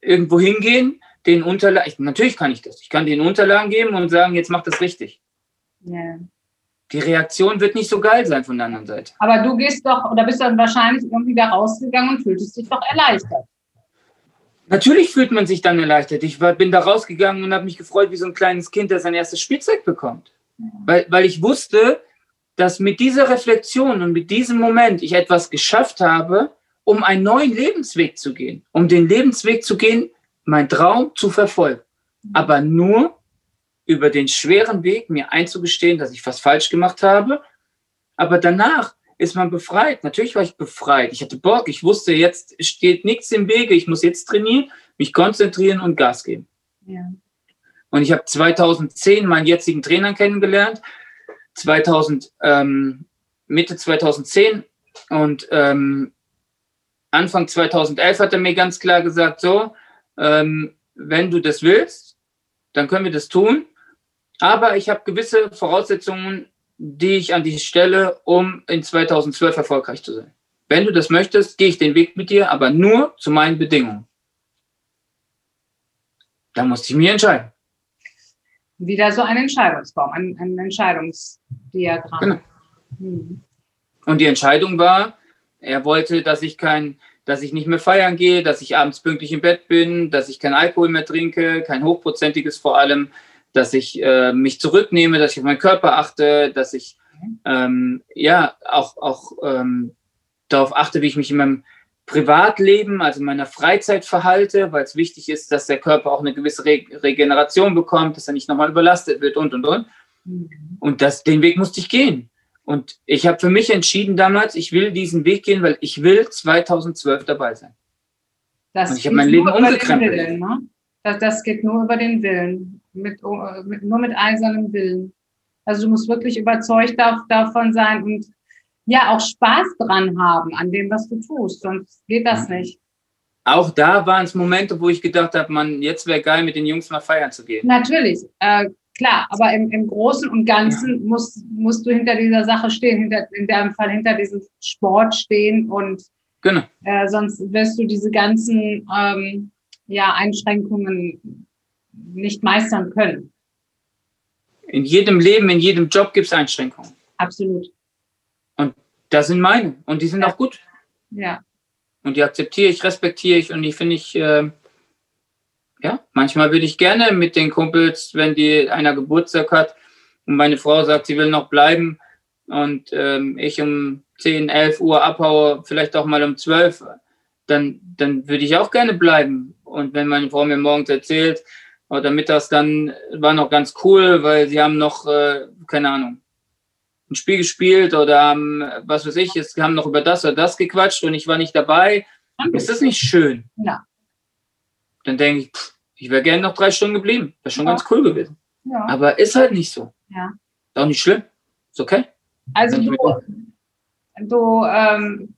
irgendwo hingehen, den Unterlagen, natürlich kann ich das. Ich kann den Unterlagen geben und sagen, jetzt mach das richtig. Ja. Die Reaktion wird nicht so geil sein von der anderen Seite. Aber du gehst doch, oder bist dann wahrscheinlich irgendwie da rausgegangen und fühltest dich doch erleichtert. Natürlich fühlt man sich dann erleichtert. Ich war, bin da rausgegangen und habe mich gefreut wie so ein kleines Kind, das sein erstes Spielzeug bekommt. Ja. Weil, weil ich wusste, dass mit dieser Reflexion und mit diesem Moment ich etwas geschafft habe, um einen neuen Lebensweg zu gehen, um den Lebensweg zu gehen, mein Traum zu verfolgen. Aber nur über den schweren Weg mir einzugestehen, dass ich was falsch gemacht habe. Aber danach ist man befreit. Natürlich war ich befreit. Ich hatte Bock. Ich wusste, jetzt steht nichts im Wege. Ich muss jetzt trainieren, mich konzentrieren und Gas geben. Ja. Und ich habe 2010 meinen jetzigen Trainer kennengelernt. 2000, ähm, Mitte 2010. Und ähm, Anfang 2011 hat er mir ganz klar gesagt, so, ähm, wenn du das willst, dann können wir das tun. Aber ich habe gewisse Voraussetzungen, die ich an dich stelle, um in 2012 erfolgreich zu sein. Wenn du das möchtest, gehe ich den Weg mit dir, aber nur zu meinen Bedingungen. Da musste ich mich entscheiden. Wieder so ein Entscheidungsbaum, ein, ein Entscheidungsdiagramm. Genau. Hm. Und die Entscheidung war, er wollte, dass ich kein, dass ich nicht mehr feiern gehe, dass ich abends pünktlich im Bett bin, dass ich kein Alkohol mehr trinke, kein hochprozentiges vor allem, dass ich äh, mich zurücknehme, dass ich auf meinen Körper achte, dass ich ähm, ja auch, auch ähm, darauf achte, wie ich mich in meinem Privatleben, also in meiner Freizeit verhalte, weil es wichtig ist, dass der Körper auch eine gewisse Re Regeneration bekommt, dass er nicht nochmal überlastet wird und und und. Mhm. Und das, den Weg musste ich gehen. Und ich habe für mich entschieden damals, ich will diesen Weg gehen, weil ich will 2012 dabei sein. Das Und ich habe mein Leben umgekrempelt. Willen, ne? das, das geht nur über den Willen, mit, mit, nur mit eisernem Willen. Also du musst wirklich überzeugt davon sein und ja auch Spaß dran haben an dem, was du tust, sonst geht das nicht. Auch da waren es Momente, wo ich gedacht habe, man, jetzt wäre geil, mit den Jungs mal feiern zu gehen. Natürlich, äh, klar, aber im, im Großen und Ganzen ja. musst, musst du hinter dieser Sache stehen, hinter, in dem Fall hinter diesem Sport stehen und genau. äh, sonst wirst du diese ganzen ähm, ja, Einschränkungen nicht meistern können. In jedem Leben, in jedem Job gibt es Einschränkungen. Absolut. Und das sind meine. Und die sind ja. auch gut. Ja. Und die akzeptiere ich, respektiere ich und die finde ich, äh, ja, manchmal würde ich gerne mit den Kumpels, wenn die einer Geburtstag hat und meine Frau sagt, sie will noch bleiben und ähm, ich um 10, 11 Uhr abhaue, vielleicht auch mal um 12, dann, dann würde ich auch gerne bleiben. Und wenn meine Frau mir morgens erzählt, oder mittags dann war noch ganz cool, weil sie haben noch, äh, keine Ahnung, ein Spiel gespielt oder haben, was weiß ich, es haben noch über das oder das gequatscht und ich war nicht dabei. Ist das nicht schön? Ja. Dann denke ich, pff, ich wäre gerne noch drei Stunden geblieben. Wäre schon ja. ganz cool gewesen. Ja. Aber ist halt nicht so. Ja. Ist auch nicht schlimm. Ist okay. Also du, du ähm,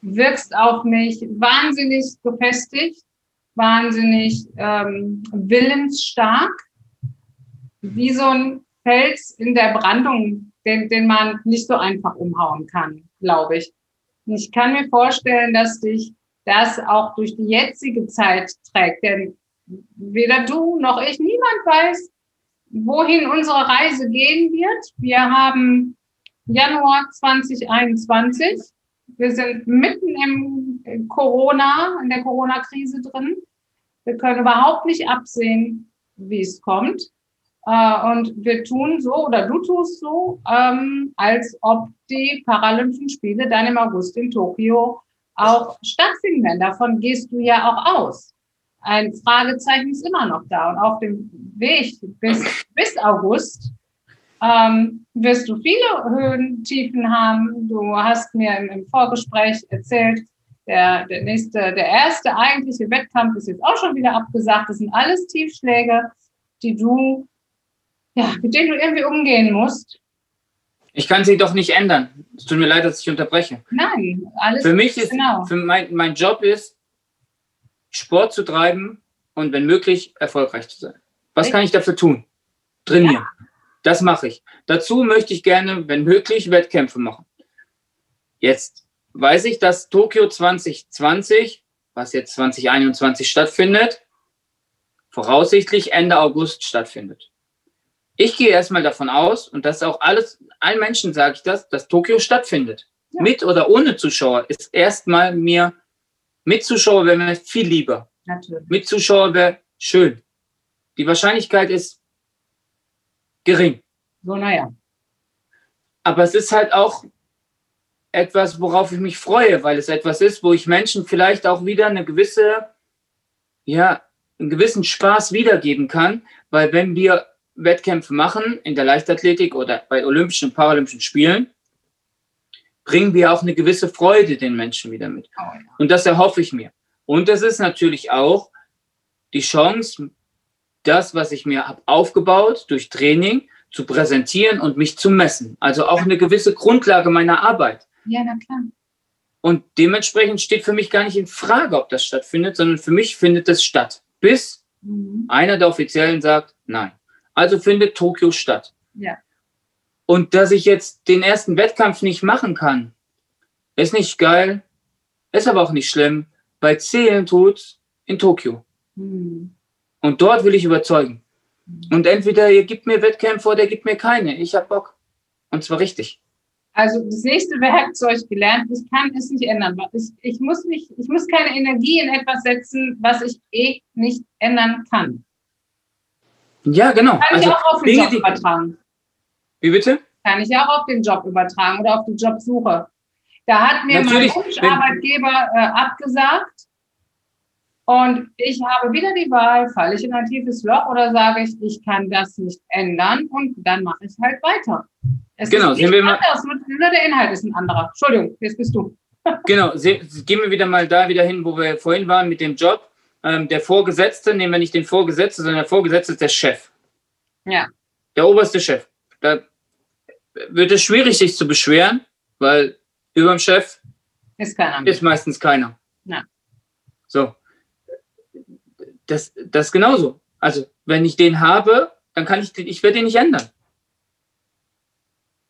wirkst auf mich wahnsinnig gefestigt wahnsinnig ähm, willensstark, wie so ein Fels in der Brandung, den, den man nicht so einfach umhauen kann, glaube ich. Und ich kann mir vorstellen, dass dich das auch durch die jetzige Zeit trägt, denn weder du noch ich, niemand weiß, wohin unsere Reise gehen wird. Wir haben Januar 2021. Wir sind mitten im Corona, in der Corona-Krise drin. Wir können überhaupt nicht absehen, wie es kommt. Äh, und wir tun so, oder du tust so, ähm, als ob die Paralympischen Spiele dann im August in Tokio auch stattfinden werden. Davon gehst du ja auch aus. Ein Fragezeichen ist immer noch da. Und auf dem Weg bis, bis August ähm, wirst du viele Höhen, Tiefen haben. Du hast mir im, im Vorgespräch erzählt, der, der nächste, der erste eigentliche Wettkampf ist jetzt auch schon wieder abgesagt. Das sind alles Tiefschläge, die du, ja, mit denen du irgendwie umgehen musst. Ich kann sie doch nicht ändern. Es tut mir leid, dass ich unterbreche. Nein, alles Für mich ist, genau. für mein, mein Job ist, Sport zu treiben und wenn möglich erfolgreich zu sein. Was kann ich dafür tun? Trainieren. Ja. Das mache ich. Dazu möchte ich gerne, wenn möglich, Wettkämpfe machen. Jetzt weiß ich, dass Tokio 2020, was jetzt 2021 stattfindet, voraussichtlich Ende August stattfindet. Ich gehe erstmal davon aus, und das ist auch alles, allen Menschen sage ich das, dass Tokio stattfindet. Ja. Mit oder ohne Zuschauer ist erstmal mir, mit Zuschauer wäre mir viel lieber. Natürlich. Mit Zuschauer wäre schön. Die Wahrscheinlichkeit ist gering. So, naja. Aber es ist halt auch etwas, worauf ich mich freue, weil es etwas ist, wo ich Menschen vielleicht auch wieder eine gewisse, ja, einen gewissen Spaß wiedergeben kann, weil wenn wir Wettkämpfe machen in der Leichtathletik oder bei Olympischen und Paralympischen Spielen, bringen wir auch eine gewisse Freude den Menschen wieder mit. Oh, und das erhoffe ich mir. Und das ist natürlich auch die Chance, das, was ich mir habe aufgebaut durch Training, zu präsentieren und mich zu messen. Also auch eine gewisse Grundlage meiner Arbeit. Ja, na klar. Und dementsprechend steht für mich gar nicht in Frage, ob das stattfindet, sondern für mich findet es statt. Bis mhm. einer der Offiziellen sagt, nein. Also findet Tokio statt. Ja. Und dass ich jetzt den ersten Wettkampf nicht machen kann, ist nicht geil, ist aber auch nicht schlimm, weil zählen tut in Tokio. Mhm. Und dort will ich überzeugen. Mhm. Und entweder ihr gibt mir Wettkämpfe oder ihr gibt mir keine. Ich hab Bock. Und zwar richtig. Also das nächste Werkzeug gelernt, ich kann es nicht ändern. Ich, ich, muss nicht, ich muss keine Energie in etwas setzen, was ich eh nicht ändern kann. Ja, genau. Kann also, ich auch auf den Dinge, Job übertragen. Wie bitte? Kann ich auch auf den Job übertragen oder auf die Jobsuche. Da hat mir Natürlich, mein Wunscharbeitgeber äh, abgesagt und ich habe wieder die Wahl, falle ich in ein tiefes Loch oder sage ich, ich kann das nicht ändern und dann mache ich halt weiter. Es genau, sehen wir mal. Anders, nur der Inhalt ist ein anderer. Entschuldigung, jetzt bist du. genau, gehen wir wieder mal da wieder hin, wo wir vorhin waren mit dem Job. Ähm, der Vorgesetzte, nehmen wir nicht den Vorgesetzten, sondern der Vorgesetzte ist der Chef. Ja. Der oberste Chef. Da wird es schwierig, sich zu beschweren, weil über dem Chef ist, ist meistens keiner. Ja. So. Das, das ist genauso. Also, wenn ich den habe, dann kann ich, ich werde den nicht ändern.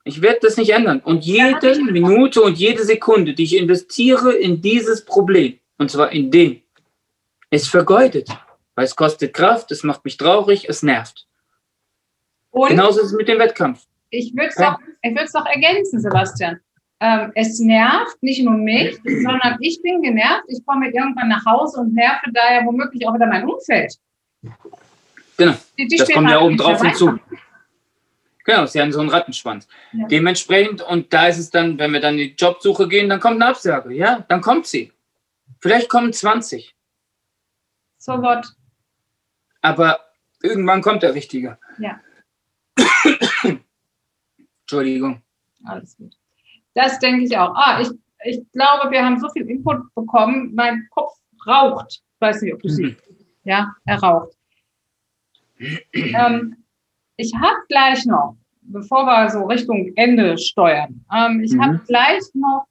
Ich werde das nicht ändern. Und jede Minute und jede Sekunde, die ich investiere in dieses Problem, und zwar in den, ist vergeudet. Weil es kostet Kraft, es macht mich traurig, es nervt. Und Genauso ist es mit dem Wettkampf. Ich würde es ja. doch, doch ergänzen, Sebastian. Ähm, es nervt nicht nur mich, sondern ich bin genervt. Ich komme irgendwann nach Hause und nerve daher womöglich auch wieder mein Umfeld. Genau. Die, die das kommt ja oben drauf hinzu. Genau, sie haben so einen Rattenschwanz. Ja. Dementsprechend, und da ist es dann, wenn wir dann in die Jobsuche gehen, dann kommt eine Absage. Ja, dann kommt sie. Vielleicht kommen 20. So what? Aber irgendwann kommt der Richtige. Ja. Entschuldigung. Alles gut. Das denke ich auch. Ah, ich, ich glaube, wir haben so viel Input bekommen. Mein Kopf raucht. Ich weiß nicht, ob du mhm. siehst. Ja, er raucht. ähm, ich habe gleich noch, bevor wir so Richtung Ende steuern, ähm, ich mhm. habe gleich noch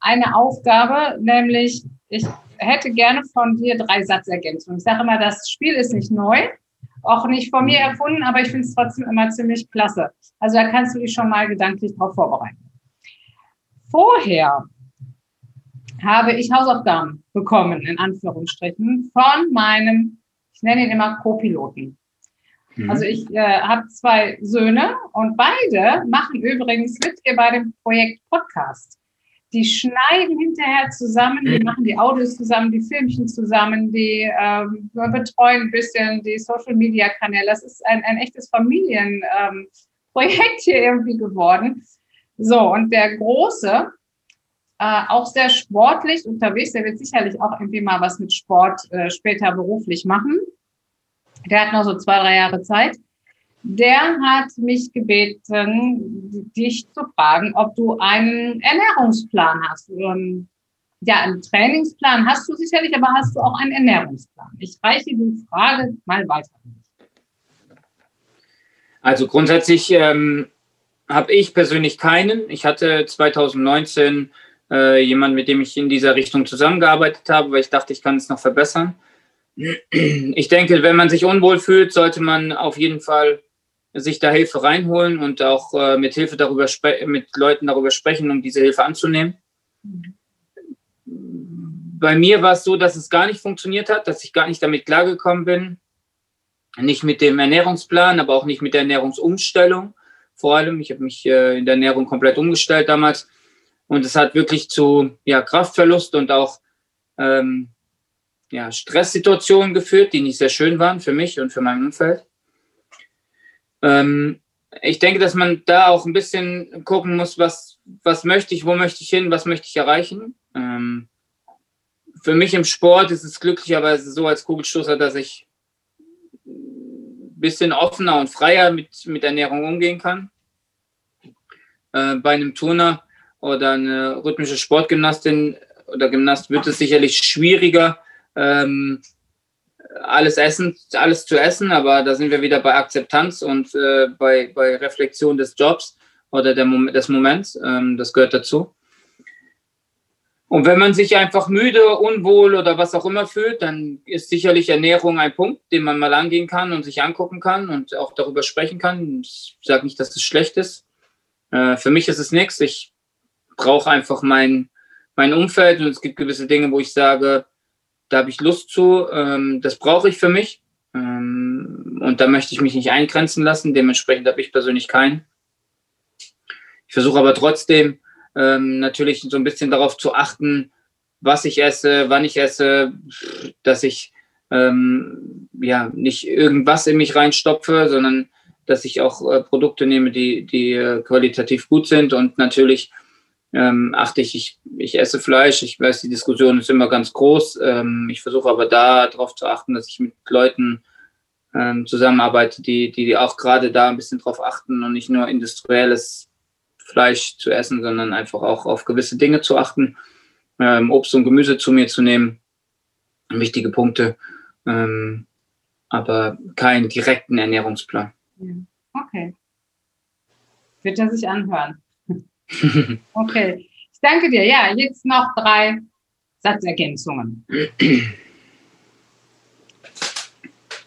eine Aufgabe, nämlich ich hätte gerne von dir drei Satzergänzungen. Ich sage immer, das Spiel ist nicht neu, auch nicht von mir erfunden, aber ich finde es trotzdem immer ziemlich klasse. Also da kannst du dich schon mal gedanklich darauf vorbereiten. Vorher habe ich Hausaufgaben bekommen, in Anführungsstrichen, von meinem, ich nenne ihn immer Co-Piloten. Mhm. Also ich äh, habe zwei Söhne und beide machen übrigens mit hier bei dem Projekt Podcast. Die schneiden hinterher zusammen, die mhm. machen die Audios zusammen, die Filmchen zusammen, die ähm, betreuen ein bisschen die Social Media Kanäle. Das ist ein, ein echtes Familienprojekt ähm, hier irgendwie geworden. So, und der Große, äh, auch sehr sportlich unterwegs, der wird sicherlich auch irgendwie mal was mit Sport äh, später beruflich machen der hat noch so zwei, drei Jahre Zeit. Der hat mich gebeten, dich zu fragen, ob du einen Ernährungsplan hast. Ja, einen Trainingsplan hast du sicherlich, aber hast du auch einen Ernährungsplan? Ich reiche die Frage mal weiter. Also grundsätzlich ähm, habe ich persönlich keinen. Ich hatte 2019 äh, jemanden, mit dem ich in dieser Richtung zusammengearbeitet habe, weil ich dachte, ich kann es noch verbessern. Ich denke, wenn man sich unwohl fühlt, sollte man auf jeden Fall sich da Hilfe reinholen und auch äh, mit Hilfe darüber mit Leuten darüber sprechen, um diese Hilfe anzunehmen. Bei mir war es so, dass es gar nicht funktioniert hat, dass ich gar nicht damit klargekommen bin. Nicht mit dem Ernährungsplan, aber auch nicht mit der Ernährungsumstellung. Vor allem, ich habe mich äh, in der Ernährung komplett umgestellt damals. Und es hat wirklich zu ja, Kraftverlust und auch ähm, ja, Stresssituationen geführt, die nicht sehr schön waren für mich und für mein Umfeld. Ähm, ich denke, dass man da auch ein bisschen gucken muss, was, was möchte ich, wo möchte ich hin, was möchte ich erreichen. Ähm, für mich im Sport ist es glücklicherweise so als Kugelstoßer, dass ich ein bisschen offener und freier mit, mit Ernährung umgehen kann. Äh, bei einem Turner oder eine rhythmische Sportgymnastin oder Gymnast wird es sicherlich schwieriger, ähm, alles essen, alles zu essen, aber da sind wir wieder bei Akzeptanz und äh, bei, bei Reflexion des Jobs oder der Mom des Moments. Ähm, das gehört dazu. Und wenn man sich einfach müde, unwohl oder was auch immer fühlt, dann ist sicherlich Ernährung ein Punkt, den man mal angehen kann und sich angucken kann und auch darüber sprechen kann. Ich sage nicht, dass es schlecht ist. Äh, für mich ist es nichts. Ich brauche einfach mein, mein Umfeld und es gibt gewisse Dinge, wo ich sage, da habe ich Lust zu, ähm, das brauche ich für mich. Ähm, und da möchte ich mich nicht eingrenzen lassen. Dementsprechend habe ich persönlich keinen. Ich versuche aber trotzdem ähm, natürlich so ein bisschen darauf zu achten, was ich esse, wann ich esse, dass ich ähm, ja nicht irgendwas in mich reinstopfe, sondern dass ich auch äh, Produkte nehme, die, die äh, qualitativ gut sind und natürlich ähm, achte ich, ich, ich esse Fleisch. Ich weiß, die Diskussion ist immer ganz groß. Ähm, ich versuche aber da darauf zu achten, dass ich mit Leuten ähm, zusammenarbeite, die, die auch gerade da ein bisschen drauf achten und nicht nur industrielles Fleisch zu essen, sondern einfach auch auf gewisse Dinge zu achten, ähm, Obst und Gemüse zu mir zu nehmen. Wichtige Punkte, ähm, aber keinen direkten Ernährungsplan. Okay. Wird er sich anhören. okay. Ich danke dir. Ja, jetzt noch drei Satzergänzungen.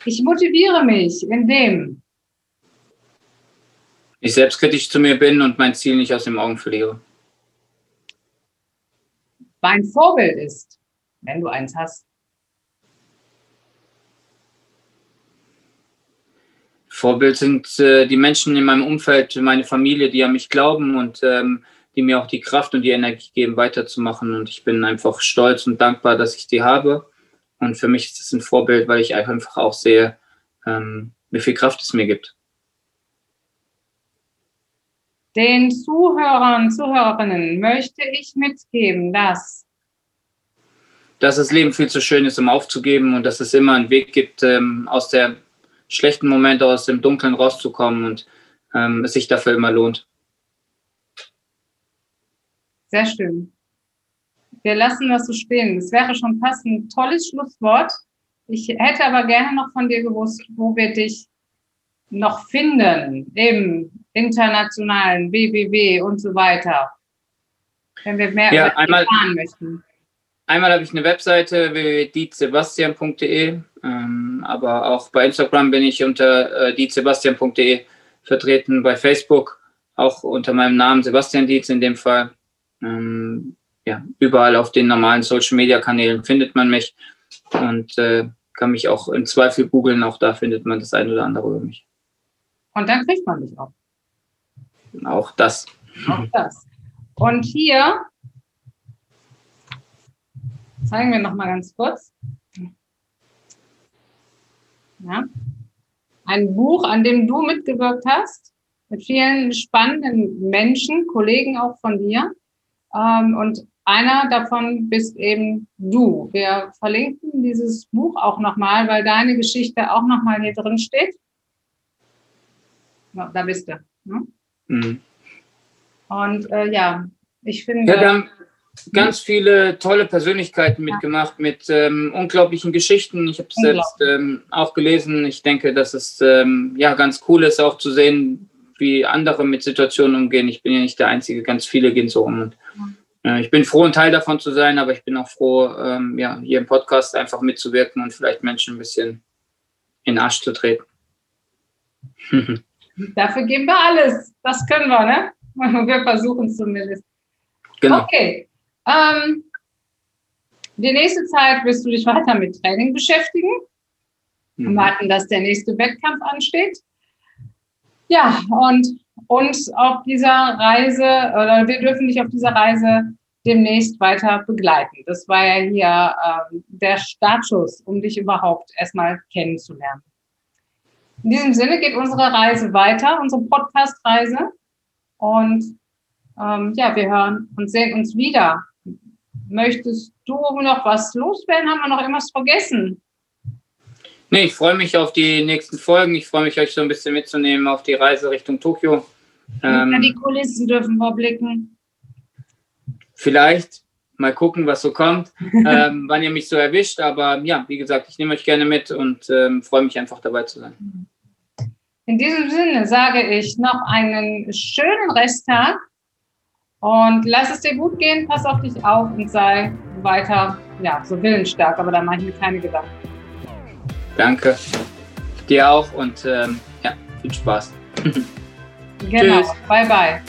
Ich motiviere mich, indem ich selbstkritisch zu mir bin und mein Ziel nicht aus den Augen verliere. Mein Vorbild ist, wenn du eins hast. Vorbild sind äh, die Menschen in meinem Umfeld, meine Familie, die an mich glauben und ähm, die mir auch die Kraft und die Energie geben, weiterzumachen. Und ich bin einfach stolz und dankbar, dass ich die habe. Und für mich ist es ein Vorbild, weil ich einfach auch sehe, ähm, wie viel Kraft es mir gibt. Den Zuhörern, Zuhörerinnen möchte ich mitgeben, dass dass das Leben viel zu schön ist, um aufzugeben und dass es immer einen Weg gibt, ähm, aus der schlechten Momente, aus dem Dunklen rauszukommen und ähm, es sich dafür immer lohnt. Sehr schön. Wir lassen das so stehen. Das wäre schon fast ein tolles Schlusswort. Ich hätte aber gerne noch von dir gewusst, wo wir dich noch finden im internationalen WWW und so weiter, wenn wir mehr ja, einmal, erfahren möchten. Einmal habe ich eine Webseite www.dietsebastian.de, ähm, aber auch bei Instagram bin ich unter äh, dietsebastian.de vertreten, bei Facebook auch unter meinem Namen Sebastian Dietz in dem Fall. Ähm, ja, überall auf den normalen Social Media Kanälen findet man mich und äh, kann mich auch im Zweifel googeln, auch da findet man das ein oder andere über mich. Und dann kriegt man dich auch. Auch das. Auch das. Und hier zeigen wir noch mal ganz kurz. Ja. Ein Buch, an dem du mitgewirkt hast, mit vielen spannenden Menschen, Kollegen auch von dir. Ähm, und einer davon bist eben du. Wir verlinken dieses Buch auch nochmal, weil deine Geschichte auch nochmal hier drin steht da bist du. Ne? Mhm. Und äh, ja, ich finde. Ja, ganz viele tolle Persönlichkeiten mitgemacht mit ähm, unglaublichen Geschichten. Ich habe es selbst ähm, auch gelesen. Ich denke, dass es ähm, ja ganz cool ist, auch zu sehen, wie andere mit Situationen umgehen. Ich bin ja nicht der Einzige, ganz viele gehen so um. Und, äh, ich bin froh, ein Teil davon zu sein, aber ich bin auch froh, ähm, ja, hier im Podcast einfach mitzuwirken und vielleicht Menschen ein bisschen in den Arsch zu treten. Dafür geben wir alles. Das können wir, ne? Wir versuchen es zumindest. Genau. Okay. Ähm, die nächste Zeit wirst du dich weiter mit Training beschäftigen. Mhm. Warten, dass der nächste Wettkampf ansteht. Ja, und uns auf dieser Reise, oder wir dürfen dich auf dieser Reise demnächst weiter begleiten. Das war ja hier ähm, der Startschuss, um dich überhaupt erstmal kennenzulernen. In diesem Sinne geht unsere Reise weiter, unsere Podcast-Reise. Und ähm, ja, wir hören und sehen uns wieder. Möchtest du noch was loswerden? Haben wir noch irgendwas vergessen? Nee, ich freue mich auf die nächsten Folgen. Ich freue mich, euch so ein bisschen mitzunehmen auf die Reise Richtung Tokio. Ähm, die Kulissen dürfen wir blicken. Vielleicht. Mal gucken, was so kommt, ähm, wann ihr mich so erwischt. Aber ja, wie gesagt, ich nehme euch gerne mit und ähm, freue mich einfach dabei zu sein. In diesem Sinne sage ich noch einen schönen Resttag und lass es dir gut gehen, pass auf dich auf und sei weiter, ja, so willensstark, aber da mache ich mir keine Gedanken. Danke. Dir auch und ähm, ja, viel Spaß. genau. Tschüss. Bye, bye.